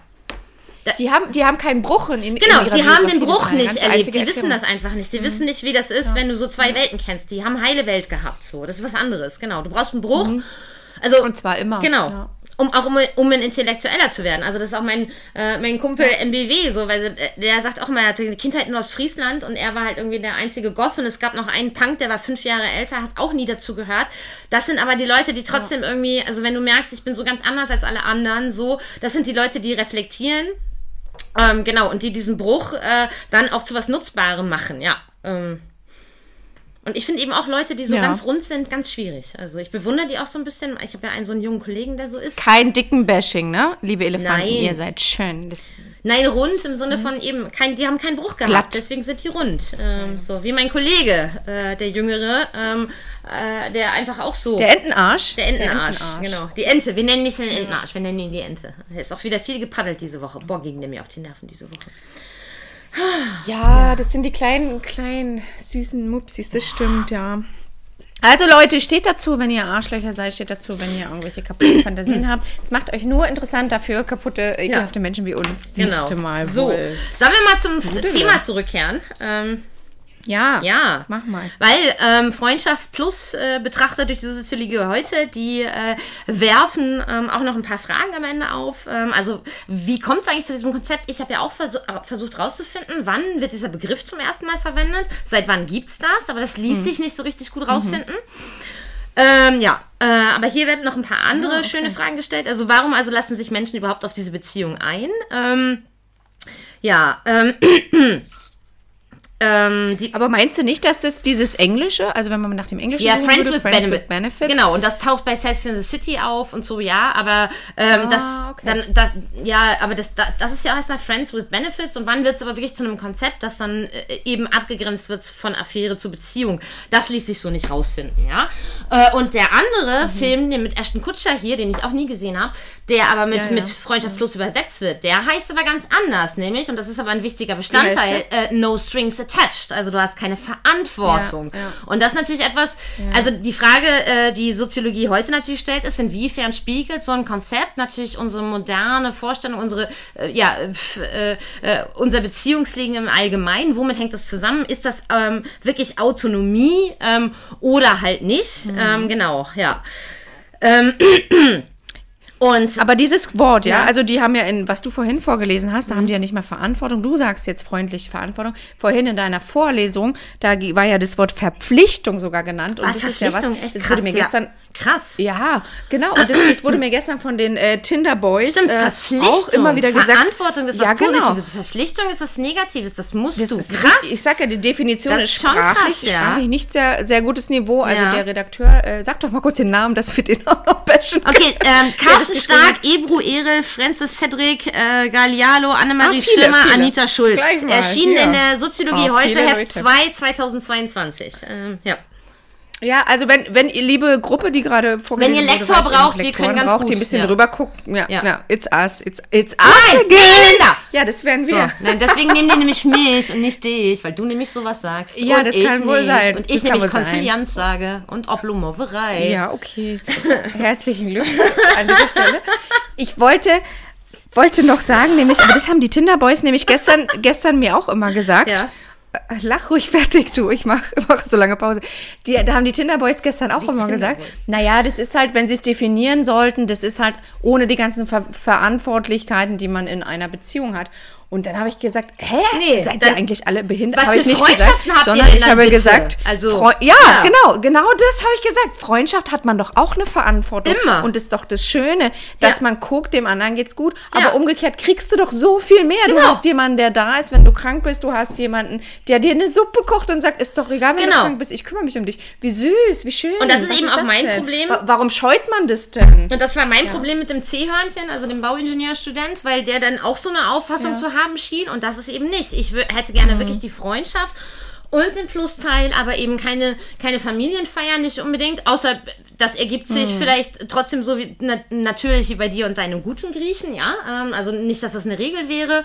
Die haben, die haben keinen Bruch in, in Genau, ihrer die haben den Bruch nicht erlebt. Die wissen das einfach nicht. Die wissen nicht, wie das ist, wenn du so zwei Welten kennst. Die haben heile Welt gehabt. So, das ist was anderes. Genau. Du brauchst einen Bruch. Also Und zwar immer, Genau. ja. Um auch um, um ein Intellektueller zu werden. Also das ist auch mein, äh, mein Kumpel MBW, so, weil der sagt auch immer, er hatte eine Kindheit nur aus Friesland und er war halt irgendwie der einzige Goth und es gab noch einen Punk, der war fünf Jahre älter, hat auch nie dazu gehört. Das sind aber die Leute, die trotzdem irgendwie, also wenn du merkst, ich bin so ganz anders als alle anderen, so, das sind die Leute, die reflektieren, ähm, genau, und die diesen Bruch äh, dann auch zu was Nutzbarem machen, ja. Ähm. Und ich finde eben auch Leute, die so Ja. ganz rund sind, ganz schwierig. Also ich bewundere die auch so ein bisschen. Ich habe ja einen so einen jungen Kollegen, der so ist. Kein dicken Bashing, ne? Liebe Elefanten, Nein. ihr seid schön. Das, Nein, rund im Sinne von eben, kein, die haben keinen Bruch gehabt, Glatt. deswegen sind die rund. Ähm, so wie mein Kollege, äh, der Jüngere, ähm, äh, der einfach auch so. der Entenarsch. Der Entenarsch, genau. Die Ente. Wir nennen nicht den Entenarsch, wir nennen ihn die Ente. Er ist auch wieder viel gepaddelt diese Woche. Boah, ging der mir auf die Nerven diese Woche. Ja, das sind die kleinen, kleinen, süßen Mupsis, das stimmt, ja. Also Leute, steht dazu, wenn ihr Arschlöcher seid, steht dazu, wenn ihr irgendwelche kaputten Fantasien habt. Es macht euch nur interessant dafür, kaputte, ekelhafte Menschen wie uns. Genau. Mal so, wohl. sollen wir mal zum Thema zurückkehren? Ähm, Ja, Ja. mach mal. Weil ähm, Freundschaft plus äh, Betrachter durch die Soziologie heute, die äh, werfen ähm, auch noch ein paar Fragen am Ende auf. Ähm, also wie kommt es eigentlich zu diesem Konzept? Ich habe ja auch versu äh, versucht rauszufinden, wann wird dieser Begriff zum ersten Mal verwendet, seit wann gibt es das, aber das ließ sich nicht so richtig gut rausfinden. Ähm, ja, äh, aber hier werden noch ein paar andere schöne Fragen gestellt. Also warum also lassen sich Menschen überhaupt auf diese Beziehung ein? Ähm, ja, ähm, ähm, die, Aber meinst du nicht, dass das dieses Englische, also wenn man nach dem Englischen Ja, suchen Friends, würde, with, Friends Benefit. with Benefits? Genau, und das taucht bei Sex in the City auf und so, ja, aber ähm, das, Ah, okay. dann, das, ja, aber das, das, das ist ja auch erstmal Friends with Benefits und wann wird es aber wirklich zu einem Konzept, das dann äh, eben abgegrenzt wird von Affäre zu Beziehung. Das ließ sich so nicht rausfinden, ja. Äh, und der andere Mhm. Film, den mit Ashton Kutscher hier, den ich auch nie gesehen habe, der aber mit, Ja, ja. mit Freundschaft Plus übersetzt wird, der heißt aber ganz anders, nämlich, und das ist aber ein wichtiger Bestandteil, äh, No Strings attached, also du hast keine Verantwortung. Ja, ja. Und das ist natürlich etwas, also die Frage, äh, die Soziologie heute natürlich stellt, ist, inwiefern spiegelt so ein Konzept natürlich unsere moderne Vorstellung, unsere, äh, ja, äh, äh, unser Beziehungsleben im Allgemeinen, womit hängt das zusammen? Ist das ähm, wirklich Autonomie ähm, oder halt nicht? Mhm. Ähm, genau, ja. Und Aber dieses Wort, ja, Ja. also die haben ja in, was du vorhin vorgelesen hast, da haben die ja nicht mal Verantwortung. Du sagst jetzt freundlich Verantwortung. Vorhin in deiner Vorlesung, da war ja das Wort Verpflichtung sogar genannt. Und was das ist ja was, Verpflichtung, echt das krass, wurde mir ja. Krass. ja, genau. Und das, das wurde mir gestern von den äh, Tinder Boys Stimmt, äh, auch immer wieder gesagt. Verantwortung ist was ja, genau. Positives. Verpflichtung ist was Negatives. Das musst Das du. ist krass. Ich sag ja, die Definition Das ist sprachlich, krass, ja. sprachlich nicht sehr, sehr gutes Niveau. Also Ja. der Redakteur, äh, sag doch mal kurz den Namen, dass wir den auch noch bashen Okay, ähm, Carsten Stark, Ebru Erel, Francis Cedric, äh, Gallialo, Annemarie Ah, viele, Schimmer, viele. Anita Schulz. Erschienen ja. in der Soziologie Oh, heute, Heft Leute. 2, 2022. Ähm, ja. Ja, also wenn, wenn ihr liebe Gruppe, die gerade vorgelesen Wenn ihr wurde, Lektor ihr braucht, wir Lektoren können ganz braucht, die gut, ein bisschen ja. drüber gucken. Ja, Ja. ja. it's us, it's, it's us Nein, again. Kinder! Ja, das wären So, wir. nein, deswegen nehmen die nämlich mich und nicht dich, weil du nämlich sowas sagst. Ja, das ich kann wohl nicht. sein. Und Das ich kann nämlich. Konzilianz sage und Oblumoverei. Ja, okay. Herzlichen Glückwunsch an dieser Stelle. Ich wollte, wollte noch sagen, nämlich, aber das haben die Tinder Boys nämlich gestern, gestern mir auch immer gesagt. Ja. Äh, Lach ruhig fertig, du. Ich mach, mach so lange Pause. Die, da haben die Tinder Boys gestern auch immer Tinder gesagt. Naja, das ist halt, wenn sie es definieren sollten, das ist halt ohne die ganzen Ver Verantwortlichkeiten, die man in einer Beziehung hat. Und dann habe ich gesagt, hä? Nee, seid dann- ihr eigentlich alle behindert? Was Habe für ich nicht Freundschaften gesagt, habt ihr sondern denn ich habe bitte? gesagt, Also, Freu- ja, ja. genau, genau das habe ich gesagt. Freundschaft hat man doch auch eine Verantwortung. Immer. Und das ist doch das Schöne, dass Ja. man guckt, dem anderen geht's gut. Aber Ja. umgekehrt kriegst du doch so viel mehr. Du Genau. hast jemanden, der da ist, wenn du krank bist. Du hast jemanden, der dir eine Suppe kocht und sagt, ist doch egal, wenn Genau. du krank bist, ich kümmere mich um dich. Wie süß, wie schön. Und das ist Was eben auch mein denn? Problem. Wa- Warum scheut man das denn? Und das war mein Problem mit dem C-Hörnchen, also dem Bauingenieurstudent, weil der dann auch so eine Auffassung zu haben schien und das ist eben nicht. Ich hätte gerne Mhm. wirklich die Freundschaft und den Plusteil, aber eben keine, keine Familienfeier, nicht unbedingt, außer das ergibt sich Mhm. vielleicht trotzdem so wie na, natürlich wie bei dir und deinem guten Griechen, ja. Ähm, also nicht, dass das eine Regel wäre.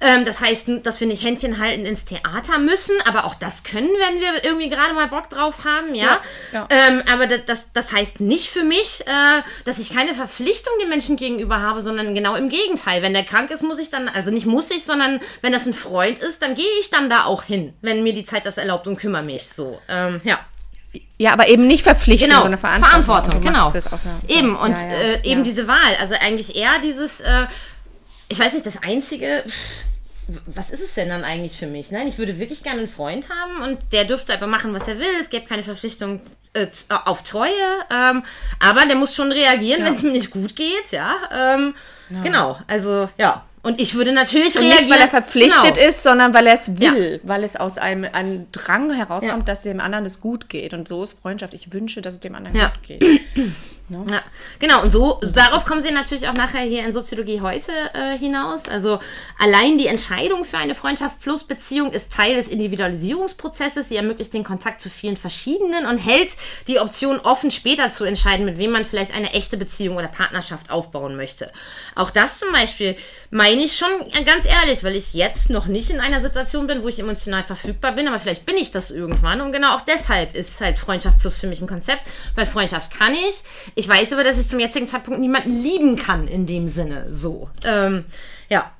Ähm, das heißt, dass wir nicht Händchen halten ins Theater müssen, aber auch das können, wenn wir irgendwie gerade mal Bock drauf haben, ja. Ja, ja. Ähm, aber das, das, das heißt nicht für mich, äh, dass ich keine Verpflichtung den Menschen gegenüber habe, sondern genau im Gegenteil. Wenn der krank ist, muss ich dann, also nicht muss ich, sondern wenn das ein Freund ist, dann gehe ich dann da auch hin, wenn mir die Zeit das erlaubt und kümmere mich so. Ähm, ja. Ja, aber eben nicht Verpflichtung, Genau, sondern Verantwortung. Verantwortung, genau. Eben, und Ja, ja, äh, eben ja. diese Wahl, also eigentlich eher dieses, äh, ich weiß nicht, das Einzige, was ist es denn dann eigentlich für mich? Nein, ich würde wirklich gerne einen Freund haben und der dürfte aber machen, was er will. Es gäbe keine Verpflichtung äh, äh, auf Treue, ähm, aber der muss schon reagieren, wenn es mir nicht gut geht, ja. Ähm, Genau, also ja. Und ich würde natürlich reagieren. nicht, weil er verpflichtet genau. ist, sondern weil er es will, weil es aus einem, einem Drang herauskommt, Ja. dass dem anderen es gut geht. Und so ist Freundschaft. Ich wünsche, dass es dem anderen Ja. gut geht. Ja, genau, und so, darauf kommen sie natürlich auch nachher hier in Soziologie heute äh, hinaus. Also allein die Entscheidung für eine Freundschaft plus Beziehung ist Teil des Individualisierungsprozesses. Sie ermöglicht den Kontakt zu vielen verschiedenen und hält die Option offen, später zu entscheiden, mit wem man vielleicht eine echte Beziehung oder Partnerschaft aufbauen möchte. Auch das zum Beispiel meine ich schon ganz ehrlich, weil ich jetzt noch nicht in einer Situation bin, wo ich emotional verfügbar bin, aber vielleicht bin ich das irgendwann. Und genau auch deshalb ist halt Freundschaft plus für mich ein Konzept, weil Freundschaft kann ich. Ich weiß aber, dass ich zum jetzigen Zeitpunkt niemanden lieben kann in dem Sinne. So. Ähm, ja.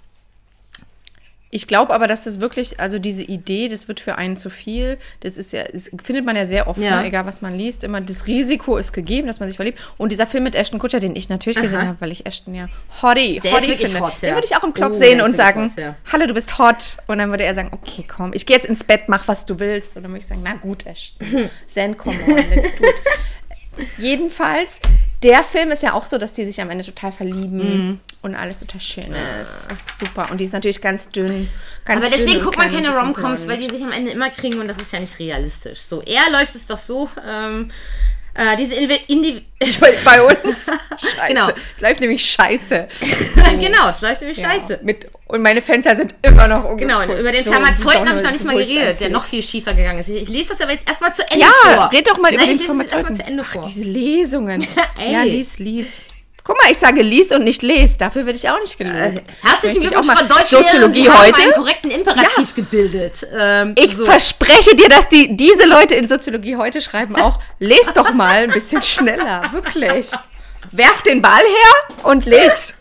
Ich glaube aber, dass das wirklich, also diese Idee, das wird für einen zu viel. Das ist ja, das findet man ja sehr oft, Ja. ne, egal was man liest, immer das Risiko ist gegeben, dass man sich verliebt. Und dieser Film mit Ashton Kutcher, den ich natürlich gesehen Aha. habe, weil ich Ashton ja Hottie, Der ist Hottie finde. hot, ja. Den würde ich auch im Club Oh, sehen und sagen, hot, ja. hallo, du bist hot. Und dann würde er sagen, okay, komm, ich gehe jetzt ins Bett, mach was du willst. Und dann würde ich sagen, na gut, Ashton, Zen, come on, let's do it. Jedenfalls, der Film ist ja auch so, dass die sich am Ende total verlieben Mhm. und alles total schön ist. Super. Und die ist natürlich ganz dünn. Ganz Aber deswegen guckt man keine Romcoms, weil die sich am Ende immer kriegen und das ist ja nicht realistisch. So, eher läuft es doch so, ähm, äh, diese Invi Indi bei, uns. Scheiße. Genau. Es läuft nämlich scheiße. genau, es läuft nämlich scheiße. Ja, mit, und meine Fenster sind immer noch ungekürzt. Genau, über den So, Pharmazeuten die habe ich noch nicht mal geredet, der noch viel schiefer gegangen ist. Ich, lese das aber jetzt erstmal zu Ende Ja, vor. red doch mal Nein, über den ich lese es erstmal Pharmazeuten. zu Ende vor. Ach, diese Lesungen. Ja, lies, lies. Guck mal, ich sage lies und nicht les. Dafür werde ich auch nicht gelobt. Äh, herzlichen Glückwunsch, Frau Deutschlehrerin. Soziologie Sie heute. einen korrekten Imperativ gebildet. Ähm, Ich so. verspreche dir, dass die, diese Leute in Soziologie heute schreiben auch, lest doch mal ein bisschen schneller. Wirklich. Werf den Ball her und lest.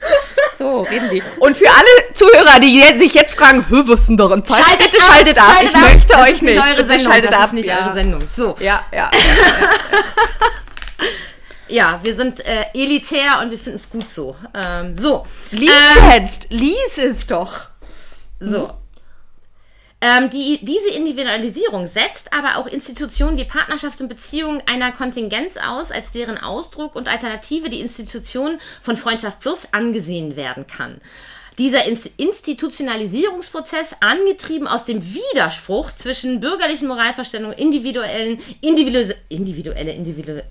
So reden die. Und für alle Zuhörer, die je- sich jetzt fragen, hö, was ist denn darin falsch? Schaltet Bitte ab, schaltet ab. schaltet ich ab. möchte das euch ist nicht. eure Sendung. schaltet Das ab. ist nicht ja. eure Sendung. So. Ja, ja. Ja, wir sind äh, elitär und wir finden es gut so. Ähm, so. Lies Ähm, jetzt. Lies es doch. So. Ähm, die, diese Individualisierung setzt aber auch Institutionen wie Partnerschaft und Beziehung einer Kontingenz aus, als deren Ausdruck und Alternative die Institution von Freundschaft Plus angesehen werden kann. Dieser Inst Institutionalisierungsprozess, angetrieben aus dem Widerspruch zwischen bürgerlichen Moralverständungen, individuellen, individuelle, individuelle, individuelle,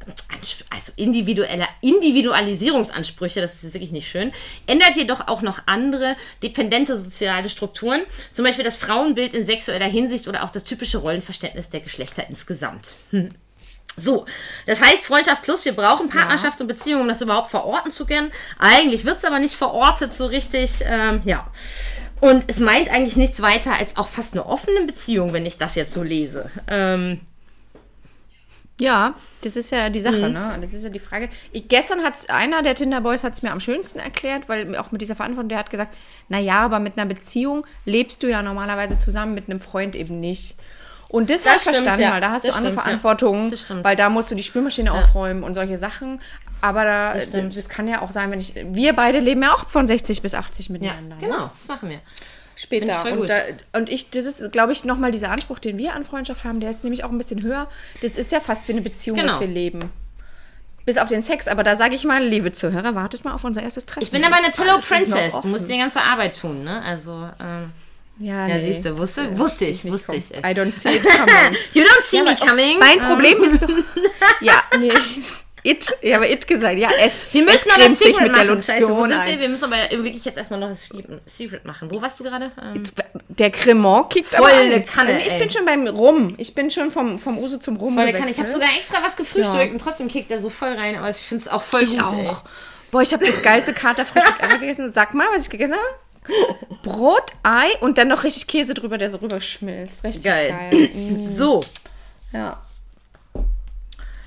also individuelle Individualisierungsansprüche, das ist wirklich nicht schön, ändert jedoch auch noch andere dependente soziale Strukturen, zum Beispiel das Frauenbild in sexueller Hinsicht oder auch das typische Rollenverständnis der Geschlechter insgesamt. Hm. So, das heißt Freundschaft plus, wir brauchen Partnerschaft und Beziehung, um das überhaupt verorten zu können. Eigentlich wird es aber nicht verortet so richtig, ähm, ja. Und es meint eigentlich nichts weiter als auch fast eine offene Beziehung, wenn ich das jetzt so lese. Ähm, Ja, das ist ja die Sache, ne? Das ist ja die Frage. Ich, gestern hat einer der Tinder-Boys hat es mir am schönsten erklärt, weil auch mit dieser Verantwortung, der hat gesagt, naja, aber mit einer Beziehung lebst du ja normalerweise zusammen mit einem Freund eben nicht. Und das, habe ich verstanden, ja. weil da hast Das du andere stimmt, ja. Verantwortung, Das stimmt. weil da musst du die Spülmaschine ausräumen und solche Sachen. Aber da, das, stimmt. kann ja auch sein, wenn ich. Wir beide leben ja auch von 60 bis 80 ja, miteinander. ne? genau, das machen wir. später. Ich Und, da, und ich, das ist, glaube ich, nochmal dieser Anspruch, den wir an Freundschaft haben, der ist nämlich auch ein bisschen höher. Das ist ja fast wie eine Beziehung, Genau. was wir leben. Bis auf den Sex, aber da sage ich mal, liebe Zuhörer, wartet mal auf unser erstes Treffen. Ich bin aber eine Pillow Princess. Du musst die ganze Arbeit tun, ne? Also, ähm, Ja, ja, nee. siehst du, wusste, wusste ich, wusste ich. I don't see it coming. You don't see Ja, me coming. Mein Ähm, Problem ist doch. ja, nee. It, ja, aber it gesagt. Ja, es. Wir müssen es aber das Secret mit der machen. Scheiße, wo sind wir? Wir müssen aber wirklich jetzt erstmal noch das Secret machen. Wo warst du gerade? Ähm, Der Cremant kickt Volle aber an. Kanne, Ich ey. bin schon beim Rum. Ich bin schon vom, vom Uso zum Rum voll der kann. Ich habe sogar extra was gefrühstückt Ja. und trotzdem kickt er so voll rein. Aber ich finde es auch voll Ich gut. auch. Ey. Boah, ich habe das geilste Katerfrühstück ever gegessen. Sag mal, was ich gegessen habe. Brot, Ei und dann noch richtig Käse drüber, der so rüberschmilzt. Richtig geil. Geil. Mm, So, Ja.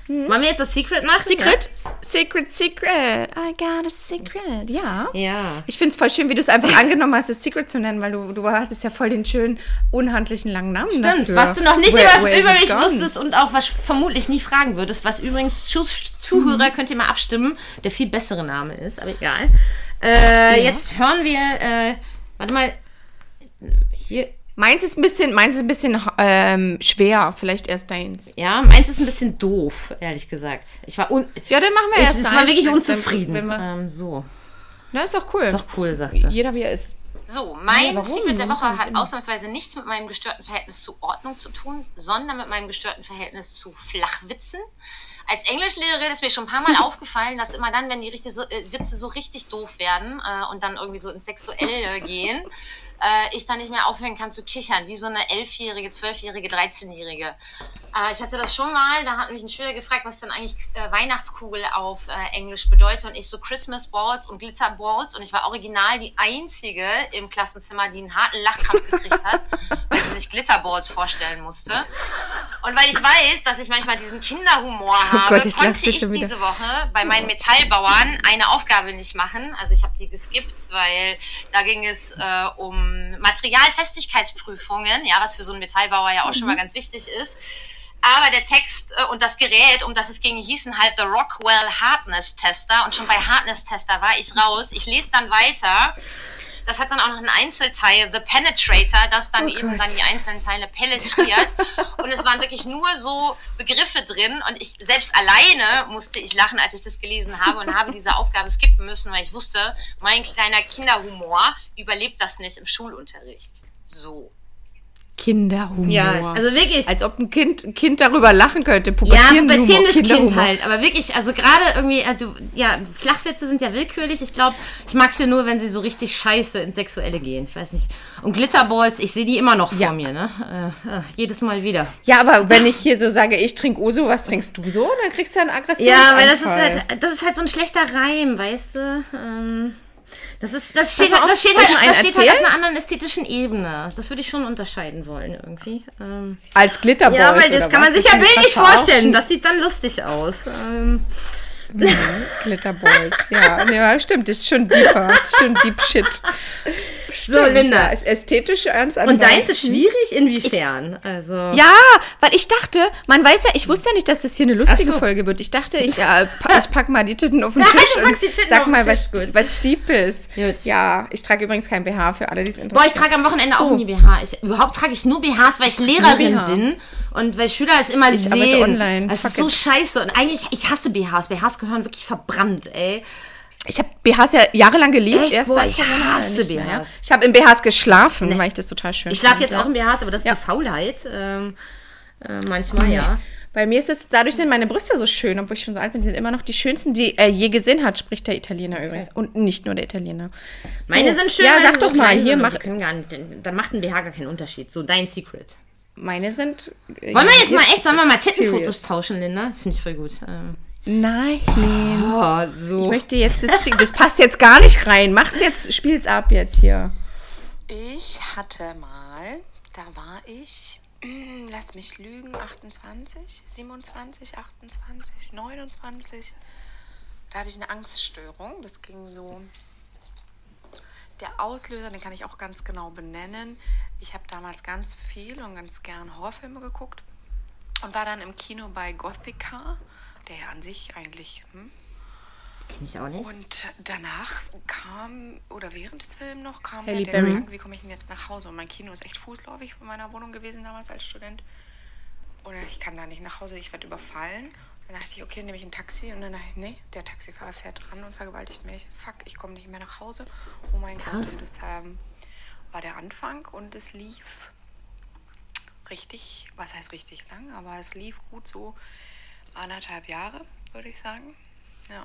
wollen wir jetzt das Secret machen? Secret? Secret, secret. I got a secret. Ja. Ja. ja. Ich finde es voll schön, wie du es einfach angenommen hast, das Secret zu nennen, weil du, du hattest ja voll den schönen, unhandlichen langen Namen Stimmt, dafür. was du noch nicht Where- über, where über mich gone? wusstest und auch was vermutlich nie fragen würdest, was übrigens Zu Mhm. Zuhörer könnt ihr mal abstimmen, der viel bessere Name ist, aber egal. Äh, Jetzt hören wir, äh, warte mal, hier, Meins ist ein bisschen, meins ist ein bisschen ähm, schwer, vielleicht erst deins. ja, meins ist ein bisschen doof, ehrlich gesagt. Ich war, un Ja, dann machen wir ich, erst ich war wirklich wenn- unzufrieden. Wenn wir, ähm, so, na, ist doch cool. ist doch cool, sagt sie. Jeder wie er ist. So, mein Ja? Secret der Woche hat immer? ausnahmsweise nichts mit meinem gestörten Verhältnis zu Ordnung zu tun, sondern mit meinem gestörten Verhältnis zu Flachwitzen. Als Englischlehrerin ist mir schon ein paar Mal aufgefallen, dass immer dann, wenn die richtig so, äh, Witze so richtig doof werden äh, und dann irgendwie so ins Sexuelle gehen, äh, ich dann nicht mehr aufhören kann zu kichern, wie so eine elfjährige, zwölfjährige, 13-jährige. Äh, ich hatte das schon mal, da hat mich ein Schüler gefragt, was denn eigentlich äh, Weihnachtskugel auf äh, Englisch bedeutet und ich so Christmas Balls und Glitter Balls und ich war original die einzige im Klassenzimmer, die einen harten Lachkrampf gekriegt hat, weil sie sich Glitter Balls vorstellen musste. Und weil ich weiß, dass ich manchmal diesen Kinderhumor habe, Oh Gott, konnte ich diese Woche bei meinen Metallbauern eine Aufgabe nicht machen. Also ich habe die geskippt, weil da ging es äh, um Materialfestigkeitsprüfungen, ja, was für so einen Metallbauer ja auch schon Mhm. mal ganz wichtig ist. Aber der Text äh, und das Gerät, um das es ging, hießen halt The Rockwell Hardness Tester. Und schon bei Hardness Tester war ich raus. Ich lese dann weiter. Das hat dann auch noch ein Einzelteil, The Penetrator, das dann Oh eben Gott. dann die einzelnen Teile penetriert. und es waren wirklich nur so Begriffe drin. Und ich selbst alleine musste ich lachen, als ich das gelesen habe und habe diese Aufgabe skippen müssen, weil ich wusste, mein kleiner Kinderhumor überlebt das nicht im Schulunterricht. So. Kinderhumor. Ja, also wirklich. Als ob ein Kind, ein kind darüber lachen könnte. Ja, Pubertierender Humor, pubertierendes Kind halt. Aber wirklich, also gerade irgendwie, du, ja, Flachwitze sind ja willkürlich. Ich glaube, ich mag sie nur, wenn sie so richtig scheiße ins Sexuelle gehen. Ich weiß nicht. Und Glitterballs, ich sehe die immer noch vor Ja. mir, ne? Äh, äh, jedes Mal wieder. Ja, aber wenn ich hier so sage, ich trinke Uso, was trinkst du so? Dann kriegst du einen Aggression. Ja, weil das ist halt, das ist halt so ein schlechter Reim, weißt du? Ähm, das ist, das steht, halt, auf, das steht halt, das steht halt auf einer anderen ästhetischen Ebene. Das würde ich schon unterscheiden wollen irgendwie. Ähm, Als Glitterballs. ja, weil das kann was? man sich ja bildlich vorstellen. Das sieht dann lustig aus. Ähm, Glitterballs, ja. Ja, stimmt, das ist schon deeper. Das ist schon Deep Shit. So, Linda. Ist ästhetisch ernst Und deins ist schwierig? Inwiefern? also. Ja, weil ich dachte, man weiß ja, ich wusste ja nicht, dass das hier eine lustige so. Folge wird. Ich dachte, ich, äh, ich pack mal die Titten auf den Tisch und die Titten auf sag mal, was, gut. was deep ist. Gut. Ja, ich trage übrigens kein BH für alle, die es Boah, interessiert. ich trage am Wochenende auch nie BH. Ich, überhaupt trage ich nur BHs, weil ich Lehrerin bin und weil Schüler es immer Ich sehen. online. Das ist Fuck so scheiße. Und eigentlich, ich hasse BHs. BHs gehören wirklich verbrannt, ey. Ich habe BHs ja jahrelang geliebt. Echt? erst Boah, ich hasse mehr, BHs. ja. Ich habe in BHs geschlafen, weil ich das total schön Ich schlafe jetzt ja. auch in BHs, aber das ist Ja. die Faulheit. Ähm, äh, manchmal, ja. Bei mir ist es, dadurch sind meine Brüste so schön, obwohl ich schon so alt bin, sind immer noch die schönsten, die er je gesehen hat, spricht der Italiener übrigens. Und nicht nur der Italiener. So, Meine sind schön. Ja, sag sie so doch mal, hier sind und mach. die Können gar nicht, da macht ein BH gar keinen Unterschied. So, dein Secret. Meine sind. äh, Wollen wir jetzt mal echt, sollen wir mal. Tittenfotos tauschen, Linda? Das finde ich voll gut. Ähm, Nein. oh, so. Ich möchte jetzt, das, das passt jetzt gar nicht rein. Mach's jetzt, spiel's ab jetzt hier. Ich hatte mal, da war ich, lass mich lügen, 28, 27, 28, 29. Da hatte ich eine Angststörung. Das ging so. Der Auslöser, den kann ich auch ganz genau benennen. Ich habe damals ganz viel und ganz gern Horrorfilme geguckt und war dann im Kino bei Gothica, der ja an sich eigentlich hm, Kenn ich auch nicht. und danach kam, oder während des Films noch, kam Halle der Berry. Gedanke, wie komme ich denn jetzt nach Hause? Und mein Kino ist echt fußläufig von meiner Wohnung gewesen damals als Student. Und ich kann da nicht nach Hause, ich werde überfallen. Und dann dachte ich, okay, nehme ich ein Taxi. Und dann dachte ich, nee, der Taxifahrer fährt ran und vergewaltigt mich. Fuck, ich komme nicht mehr nach Hause. Oh mein Gott. Und das ähm, war der Anfang und es lief richtig, was heißt richtig lang, aber es lief gut so anderthalb Jahre, würde ich sagen. Ja.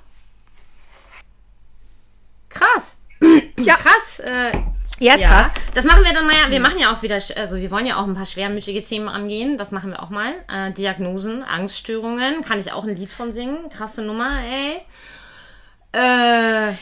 Krass. Ja. Krass. Äh, Ja, ist ja. krass. Das machen wir dann mal. ja, Wir machen ja auch wieder, also wir wollen ja auch ein paar schwermütige Themen angehen. Das machen wir auch mal. Äh, Diagnosen, Angststörungen. Kann ich auch ein Lied von singen. Krasse Nummer, ey. Äh,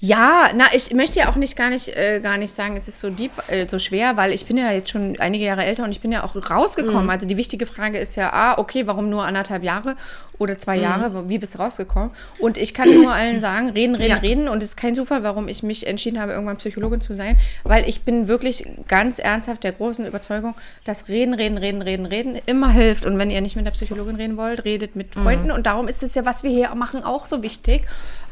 Ja, na, ich möchte ja auch nicht gar nicht, äh, gar nicht sagen, es ist so deep, äh, so schwer, weil ich bin ja jetzt schon einige Jahre älter und ich bin ja auch rausgekommen. Mhm. Also die wichtige Frage ist ja, ah, okay, warum nur anderthalb Jahre oder zwei Mhm. Jahre? Wie bist du rausgekommen? Und ich kann nur allen sagen, reden, reden, Ja. reden. Und es ist kein Zufall, warum ich mich entschieden habe, irgendwann Psychologin zu sein, weil ich bin wirklich ganz ernsthaft der großen Überzeugung, dass reden, reden, reden, reden, reden immer hilft. Und wenn ihr nicht mit der Psychologin reden wollt, redet mit Mhm. Freunden. Und darum ist es ja, was wir hier machen, auch so wichtig.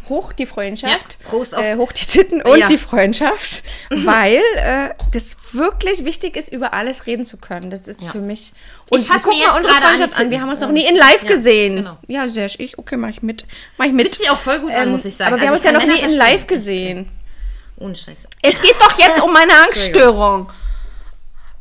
Hoch die Freundschaft, Ja, Prost auf- äh, hoch die Titten und Ja. die Freundschaft, weil äh, das wirklich wichtig ist, über alles reden zu können. Das ist Ja. für mich. Ich fass guck mir jetzt unsere gerade an Freundschaft an. Wir haben uns noch nie in live gesehen. genau. Ja, sehr schön. Ich, okay, mach ich mit. Mach ich mit. Fühlt sich auch voll gut an, muss ich sagen. Aber wir Also haben uns ich ja noch nie in live gesehen. ohne Scheiße. Es geht doch jetzt um meine Angststörung.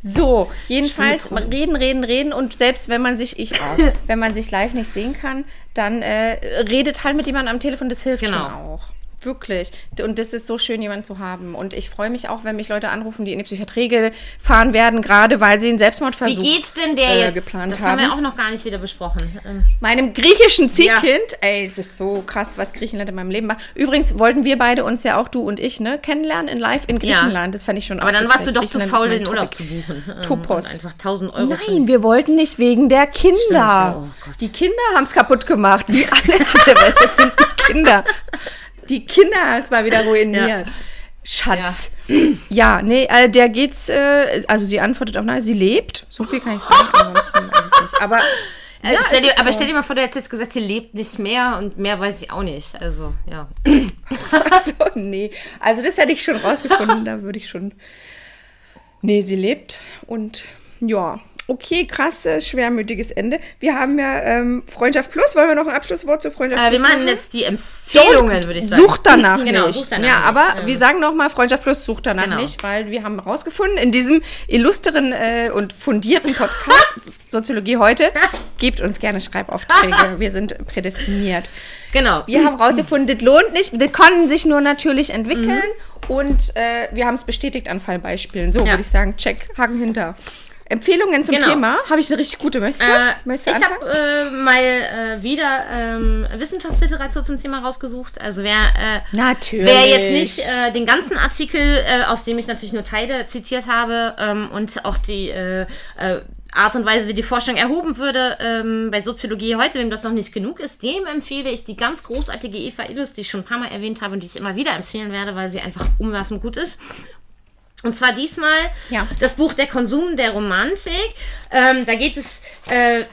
So, jedenfalls reden, reden, reden und selbst wenn man sich, ich auch, wenn man sich live nicht sehen kann, dann äh, redet halt mit jemandem am Telefon, das hilft Genau. schon auch. Wirklich. Und das ist so schön, jemanden zu haben. Und ich freue mich auch, wenn mich Leute anrufen, die in die Psychiatrie gefahren werden, gerade weil sie einen Selbstmordversuch Wie geht's denn der äh, jetzt? geplant das haben. haben wir auch noch gar nicht wieder besprochen. Ähm, Meinem griechischen Ja. Ziehkind, ey, es ist so krass, was Griechenland in meinem Leben macht. Übrigens wollten wir beide uns ja auch, du und ich, ne, kennenlernen in live in Ja. Griechenland. Das fand ich schon aber dann warst du doch zu faul, den Urlaub zu buchen. Ähm, Topos. und Einfach 1000 Euro. Nein, wir wollten nicht wegen der Kinder. ja, oh die Kinder haben es kaputt gemacht. Wie alles in der Welt. Das sind die Kinder. Die Kinder es mal wieder ruiniert. Schatz. Ja, nee, äh, der geht's, äh, also sie antwortet auf nein, sie lebt. So viel kann ich sagen. Ansonsten weiß ich nicht. Aber, Äh, ja, stell dir, aber so. stell dir mal vor, du hättest jetzt gesagt, sie lebt nicht mehr und mehr weiß ich auch nicht. Also, ja. Also, nee. Also, das hätte ich schon rausgefunden. da würde ich schon. Nee, sie lebt und ja. Okay, krasses, schwermütiges Ende. Wir haben ja ähm, Freundschaft Plus. Wollen wir noch ein Abschlusswort zu Freundschaft Äh, wir Plus machen jetzt die Empfehlungen, würde ich sagen. Sucht danach Genau, nicht. sucht danach ja, nicht. aber Ähm. wir sagen nochmal, Freundschaft Plus sucht danach Genau. nicht, weil wir haben herausgefunden, in diesem illustren äh, und fundierten Podcast Soziologie heute, gebt uns gerne Schreibaufträge. Wir sind prädestiniert. Genau. Wir haben herausgefunden, das lohnt nicht. Das kann sich nur natürlich entwickeln. Mhm. Und äh, wir haben es bestätigt an Fallbeispielen. So Ja. würde ich sagen, check, Haken hinter. Empfehlungen zum Genau. Thema. Habe ich eine richtig gute. Möchtest du? Äh, du ich habe äh, mal äh, wieder ähm, Wissenschaftsliteratur zum Thema rausgesucht. Also wer, äh, wer jetzt nicht äh, den ganzen Artikel, äh, aus dem ich natürlich nur Teile zitiert habe ähm, und auch die äh, äh, Art und Weise, wie die Forschung erhoben würde ähm, bei Soziologie heute, wem das noch nicht genug ist, dem empfehle ich die ganz großartige Eva Illus, die ich schon ein paar Mal erwähnt habe und die ich immer wieder empfehlen werde, weil sie einfach umwerfend gut ist. Und zwar diesmal Ja. das Buch Der Konsum der Romantik. Ähm, da geht es äh,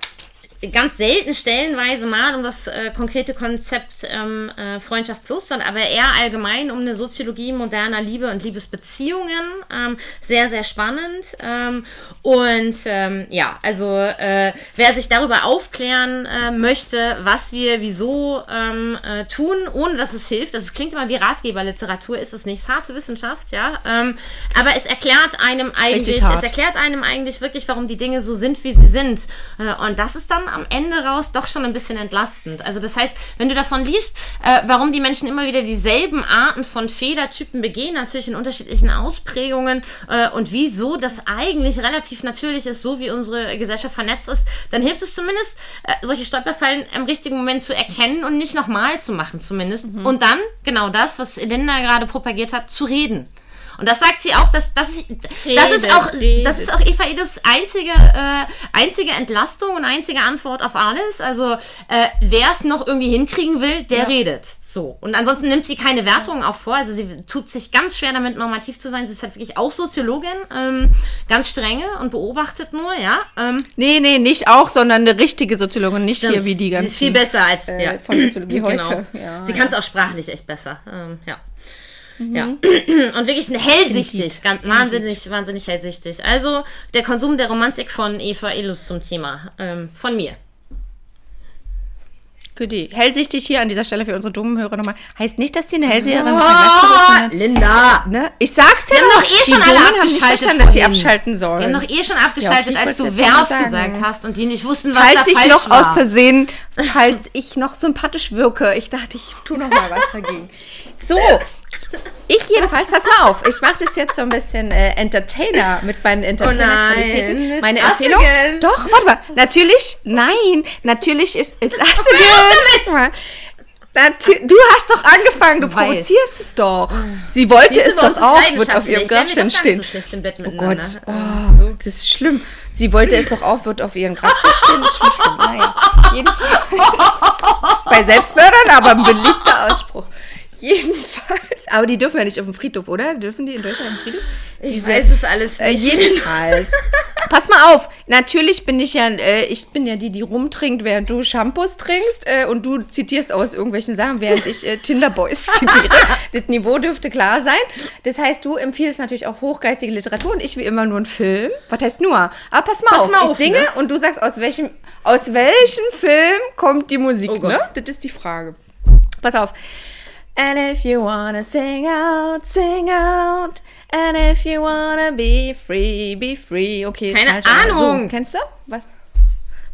ganz selten stellenweise mal um das äh, konkrete Konzept ähm, äh, Freundschaft Plus, sondern aber eher allgemein um eine Soziologie moderner Liebe und Liebesbeziehungen. Ähm, sehr, sehr spannend. Ähm, und ähm, ja, also äh, wer sich darüber aufklären äh, möchte, was wir wieso ähm, äh, tun, ohne dass es hilft, das klingt immer wie Ratgeberliteratur, ist es nicht, es ist harte Wissenschaft, ja. Ähm, aber es erklärt einem eigentlich, es erklärt einem eigentlich wirklich, warum die Dinge so sind, wie sie sind. Äh, Und das ist dann am Ende raus doch schon ein bisschen entlastend. Also das heißt, wenn du davon liest, äh, warum die Menschen immer wieder dieselben Arten von Fehlertypen begehen, natürlich in unterschiedlichen Ausprägungen äh, und wieso das eigentlich relativ natürlich ist, so wie unsere Gesellschaft vernetzt ist, dann hilft es zumindest, äh, solche Stolperfallen im richtigen Moment zu erkennen und nicht nochmal zu machen zumindest. Und dann, genau das, was Linda gerade propagiert hat, zu reden. Und das sagt sie auch, dass das ist, das ist auch, das ist auch Eva Edus einzige, äh, einzige Entlastung und einzige Antwort auf alles. Also äh, wer es noch irgendwie hinkriegen will, der redet. So. Und ansonsten nimmt sie keine Wertungen auch vor. Also sie tut sich ganz schwer damit, normativ zu sein. Sie ist halt wirklich auch Soziologin, ähm, ganz strenge und beobachtet nur, ja. Ähm, Nee, nee, nicht auch, sondern eine richtige Soziologin, nicht hier stimmt. wie die ganzen. Sie ist viel besser als äh, ja. von Soziologie Genau. heute. Ja, sie ja. kann es auch sprachlich echt besser. Ähm, ja. Mhm. Ja. Und wirklich hellsichtig, ganz, wahnsinnig, wahnsinnig hellsichtig. Also der Konsum der Romantik von Eva Illus zum Thema. Ähm, von mir. Goodie. Hellsichtig hier an dieser Stelle für unsere dummen Hörer nochmal. Heißt nicht, dass die eine Hellseherin mit einer ist, Linda! ne? Ich sag's ja Wir haben doch. eh schon alle haben abgeschaltet verstanden, dass sie abschalten sollen. Wir haben doch eh schon abgeschaltet, Ja, okay, ich als du Werf gesagt hast und die nicht wussten, was da Falls ich falsch noch war. aus Versehen, falls ich noch sympathisch wirke, ich dachte, ich tu noch mal was dagegen. So, ich jedenfalls, pass mal auf, ich mache das jetzt so ein bisschen äh, Entertainer mit meinen Entertainer-Qualitäten. Oh nein, Meine Empfehlung. again? Doch, warte mal. Natürlich, nein, natürlich ist es! Natür du hast doch angefangen, du provozierst es doch. Sie wollte Siehst es doch auch, wird auf ihrem Grabstein stehen. So Oh. Gott, oh, das ist schlimm. Sie wollte es doch auch, wird auf ihren Grabstein stehen. Das ist schon schlimm. Naja, jedenfalls. Bei Selbstmördern aber ein beliebter Ausspruch. Jedenfalls. Aber die dürfen ja nicht auf dem Friedhof, oder? Dürfen die in Deutschland auf dem Friedhof? Ich weiß es alles Äh, nicht. jedenfalls. Pass mal auf. Natürlich bin ich ja, äh, ich bin ja die, die rumtrinkt, während du Shampoos trinkst äh, und du zitierst aus irgendwelchen Sachen, während ich äh, Tinderboys zitiere. das Niveau dürfte klar sein. Das heißt, du empfiehlst natürlich auch hochgeistige Literatur und ich wie immer nur einen Film. Was heißt nur? Aber pass mal Pass auf. mal ich auf, singe ne? und du sagst, aus welchem, aus welchem Film kommt die Musik, Oh ne? Das ist die Frage. Pass auf. And if you wanna sing out, sing out. And if you wanna be free, be free. Okay, Keine falsch, Ahnung. So, kennst du? Was?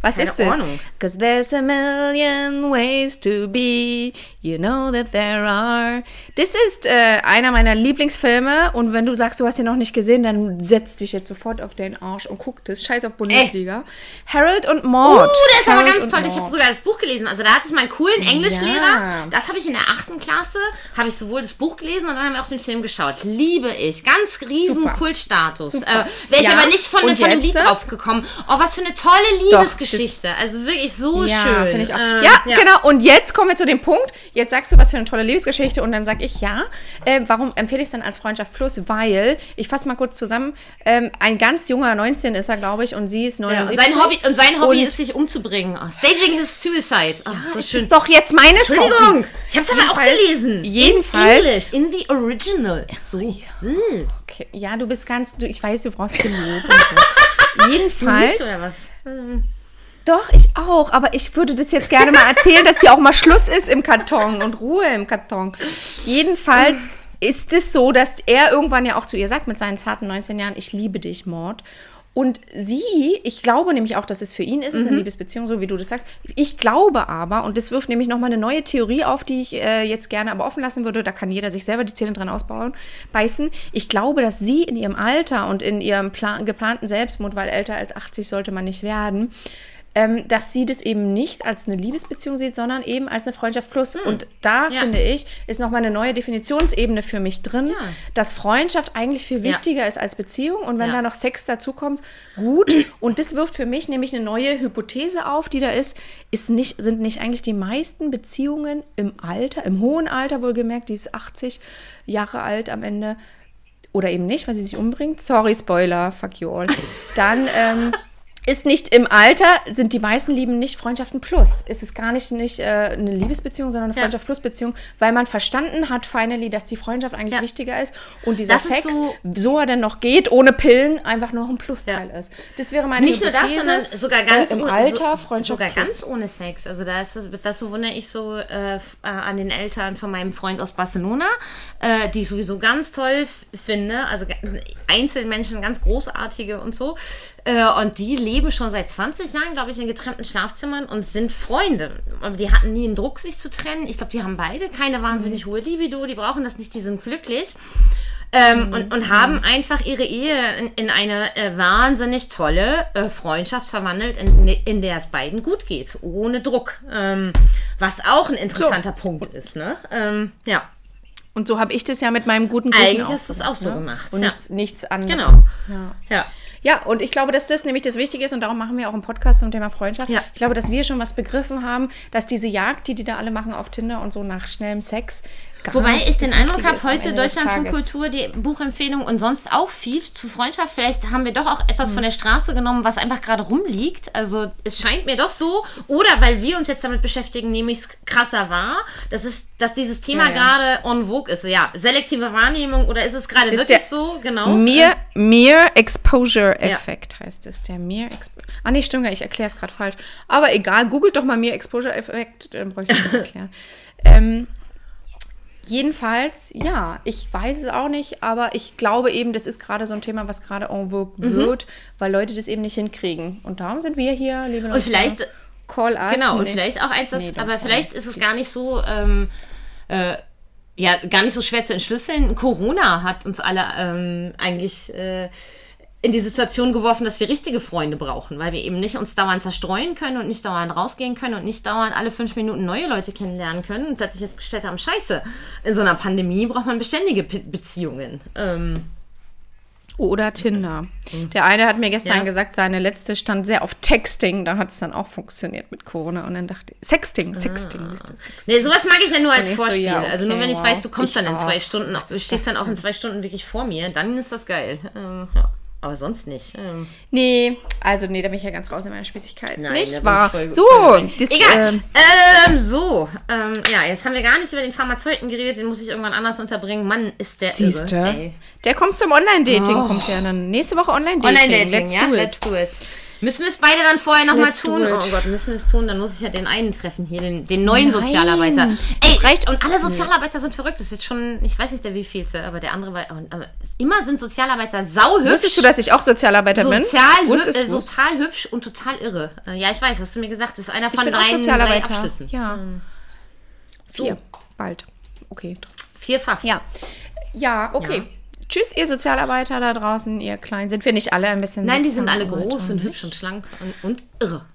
Was Keine ist das? Ahnung. Cause there's a million ways to be. You know that there are. Das ist äh, einer meiner Lieblingsfilme. Und wenn du sagst, du hast ihn noch nicht gesehen, dann setz dich jetzt sofort auf den Arsch und guck das. Scheiß auf Bundesliga. Harold und Oh, Maud. der ist aber Harold ganz und toll. Ich habe sogar das Buch gelesen. Also da hatte ich meinen coolen Englischlehrer. Ja. Das habe ich in der achten Klasse. Habe ich sowohl das Buch gelesen und dann haben wir auch den Film geschaut. Liebe ich. Ganz riesen. Kultstatus. Äh. Wäre ich Ja. aber nicht von, Und von dem Lied drauf gekommen. Oh, was für eine tolle Liebesgeschichte. Liebesgeschichte. Also wirklich so Ja, schön. ich auch. Ähm, ja, genau. Und jetzt kommen wir zu dem Punkt. Jetzt sagst du, was für eine tolle Liebesgeschichte. Und dann sage ich ja. Ähm, warum empfehle ich es dann als Freundschaft Plus? Weil, ich fasse mal kurz zusammen, ähm, ein ganz junger, 19 ist er, glaube ich, und sie ist Ja, 79. und sein Hobby, und sein Hobby Und- ist, sich umzubringen. Oh, staging his suicide. Oh, so Das schön. ist doch jetzt meine Entschuldigung, ich habe es aber auch gelesen. jedenfalls- In English, in the original. So. Mm. Okay. Ja, du bist ganz, du, ich weiß, du brauchst so. Jedenfalls. Nicht oder was? Hm. Doch, ich auch. Aber ich würde das jetzt gerne mal erzählen, dass hier auch mal Schluss ist im Karton und Ruhe im Karton. Jedenfalls ist es so, dass er irgendwann ja auch zu ihr sagt mit seinen zarten 19 Jahren, ich liebe dich, Mord. Und sie, ich glaube nämlich auch, dass es für ihn ist, es ist eine Liebesbeziehung, so wie du das sagst. Ich glaube aber, und das wirft nämlich nochmal eine neue Theorie auf, die ich äh, jetzt gerne aber offen lassen würde, da kann jeder sich selber die Zähne dran ausbauen, beißen. Ich glaube, dass sie in ihrem Alter und in ihrem plan geplanten Selbstmord, weil älter als 80 sollte man nicht werden, ähm, dass sie das eben nicht als eine Liebesbeziehung sieht, sondern eben als eine Freundschaft plus. Und da Hm. Ja. finde ich, ist nochmal eine neue Definitionsebene für mich drin, Ja. dass Freundschaft eigentlich viel wichtiger ist als Beziehung. Und wenn Ja. da noch Sex dazukommt, gut. Und das wirft für mich nämlich eine neue Hypothese auf, die da ist, ist nicht, sind nicht eigentlich die meisten Beziehungen im Alter, im hohen Alter wohlgemerkt, die ist 80 Jahre alt am Ende, oder eben nicht, weil sie sich umbringt. Sorry, Spoiler, fuck you all. Dann ähm, ist nicht im Alter, sind die meisten Lieben nicht Freundschaften plus. Es ist gar nicht, nicht äh, eine Liebesbeziehung, sondern eine Ja. Freundschaft plus Beziehung, weil man verstanden hat, finally, dass die Freundschaft eigentlich Ja. wichtiger ist und dieser Das Sex, so- so, er denn noch geht, ohne Pillen, einfach noch ein Plusteil ist. Das wäre meine Nicht nur das, Hypothese, sondern sogar ganz äh, im Alter so, Freundschaft sogar plus. ganz ohne Sex. Also da ist das, das bewundere ich so äh, äh, an den Eltern von meinem Freund aus Barcelona, äh, die ich sowieso ganz toll finde. Also ge- Einzelmenschen, ganz großartige und so. Äh, und die leben schon seit 20 Jahren, glaube ich, in getrennten Schlafzimmern und sind Freunde. Aber die hatten nie einen Druck, sich zu trennen. Ich glaube, die haben beide keine wahnsinnig hohe Libido, die brauchen das nicht, die sind glücklich. Ähm, und, und haben einfach ihre Ehe in, in eine äh, wahnsinnig tolle äh, Freundschaft verwandelt, in, in der es beiden gut geht, ohne Druck. Ähm, was auch ein interessanter Punkt ist, ne? Ähm, ja. Und so habe ich das ja mit meinem guten Cousin Eigentlich auch hast du es auch so gemacht. Und ja. nichts, nichts anderes. Genau. Ja. Ja. Ja, und ich glaube, dass das nämlich das Wichtige ist und darum machen wir auch einen Podcast zum Thema Freundschaft. Ja. Ich glaube, dass wir schon was begriffen haben, dass diese Jagd, die die da alle machen auf Tinder und so nach schnellem Sex, gar Wobei ich den Eindruck habe, heute Deutschlandfunk. Kultur, die Buchempfehlung und sonst auch viel zu Freundschaft. Vielleicht haben wir doch auch etwas von der Straße genommen, was einfach gerade rumliegt. Also es scheint mir doch so. Oder weil wir uns jetzt damit beschäftigen, nehme ich es krasser wahr, dass, es, dass dieses Thema Ja, ja. gerade on vogue ist. Ja, selektive Wahrnehmung oder ist es gerade wirklich so? Genau. Mere, Mere Exposure Effekt heißt es. Der Mere Exposure. Ah, nee, stimmt gar nicht, ich erkläre es gerade falsch. Aber egal, googelt doch mal Mere Exposure Effekt, dann brauche ich es nicht erklären. ähm, jedenfalls, ja, ich weiß es auch nicht, aber ich glaube eben, das ist gerade so ein Thema, was gerade en vogue Mhm. wird, weil Leute das eben nicht hinkriegen. Und darum sind wir hier, liebe Leute. Und vielleicht Call us. Genau, und Nee. vielleicht auch eins, das, Nee, aber vielleicht ist es gar nicht so, ähm, äh, ja, gar nicht so schwer zu entschlüsseln. Corona hat uns alle ähm, eigentlich äh, in die Situation geworfen, dass wir richtige Freunde brauchen, weil wir eben nicht uns dauernd zerstreuen können und nicht dauernd rausgehen können und nicht dauernd alle fünf Minuten neue Leute kennenlernen können und plötzlich festgestellt haben, scheiße, in so einer Pandemie braucht man beständige Pe Beziehungen. Ähm, Oder Tinder. Der eine hat mir gestern Ja. gesagt, seine letzte stand sehr auf Texting. Da hat es dann auch funktioniert mit Corona. Und dann dachte ich, Sexting, Sexting, siehst du, Sexting. Nee, sowas mag ich ja nur als ich so, Vorspiel. ja, also nur okay, wenn ich wow. weiß, du kommst Ich dann in zwei auch. Stunden, Was du stehst dann auch in zwei Stunden wirklich vor mir, dann ist das geil. Ähm, ja. Aber sonst nicht. Ähm, Nee, also nee, da bin ich ja ganz raus in meiner Spießigkeit. Nein, nicht wahr? voll- so, voll das, Egal. ähm, Ähm, so. Ähm, ja, jetzt haben wir gar nicht über den Pharmazeuten geredet, den muss ich irgendwann anders unterbringen. Mann, ist der siehst irre. du? ey. Der kommt zum Online-Dating, kommt der dann. Nächste Woche Online-Dating. Online-Dating, Let's ja? do. Let's do it. Müssen wir es beide dann vorher nochmal tun? Oh Gott, müssen wir es tun? Dann muss ich ja den einen treffen hier, den, den neuen Nein, Sozialarbeiter. das Ey, reicht- Und alle Sozialarbeiter sind verrückt. Das ist jetzt schon, ich weiß nicht der wievielte, aber der andere war. Aber immer sind Sozialarbeiter sauhübsch. Wusstest du, dass ich auch Sozialarbeiter bin? Sozial, äh, total hübsch und total irre. Äh, ja, ich weiß, hast du mir gesagt. Das ist einer Ich von bin drei, auch drei. Abschlüssen. Ja. So, Vier. Bald. Okay. vier fast. Ja. Ja, okay. Ja. Tschüss, ihr Sozialarbeiter da draußen, ihr Kleinen. Sind wir nicht alle ein bisschen Nein, die sind alle groß und hübsch und schlank und, und irre.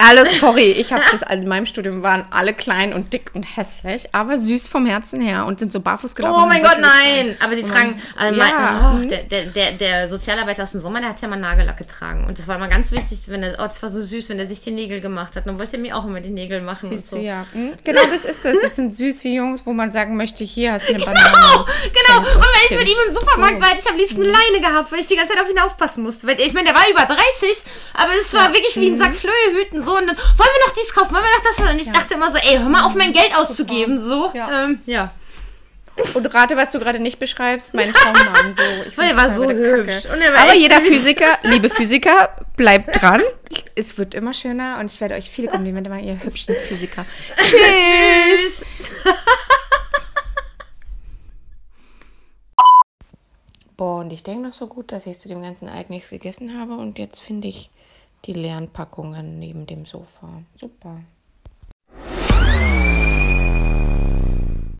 Alles, sorry, ich habe das, in meinem Studium waren alle klein und dick und hässlich, aber süß vom Herzen her und sind so barfuß gelaufen. Oh mein Gott, nein! Aber die tragen, äh, mein, Ja. oh, der, der, der, der Sozialarbeiter aus dem Sommer, der hat ja mal Nagellack getragen. Und das war immer ganz wichtig, wenn er, oh, das war so süß, wenn er sich die Nägel gemacht hat. Dann wollte er mir auch immer die Nägel machen Siehst und so. ja. Hm? Genau das ist es. Das sind süße Jungs, wo man sagen möchte, hier hast du eine Banane. Genau, genau. Und wenn ich mit ihm im Supermarkt So. war, hätte ich am liebsten eine Leine gehabt, weil ich die ganze Zeit auf ihn aufpassen musste. Weil ich meine, der war über 30, aber es war wirklich wie ein Sack Flöhehüten so. Und dann wollen wir noch dies kaufen, wollen wir noch das? Und ich dachte immer so, ey, hör mal auf, mein Geld auszugeben. So, Ja. ähm, ja. Und rate, was du gerade nicht beschreibst, mein Traummann. So, ich der war so hübsch. War Aber jeder. Physiker, liebe Physiker, bleibt dran. Es wird immer schöner und ich werde euch viele Komplimente machen, ihr hübschen Physiker. Tschüss! Boah, und ich denke noch so gut, dass ich zu dem ganzen Eik nichts gegessen habe und jetzt finde ich die leeren Packungen neben dem Sofa. Super.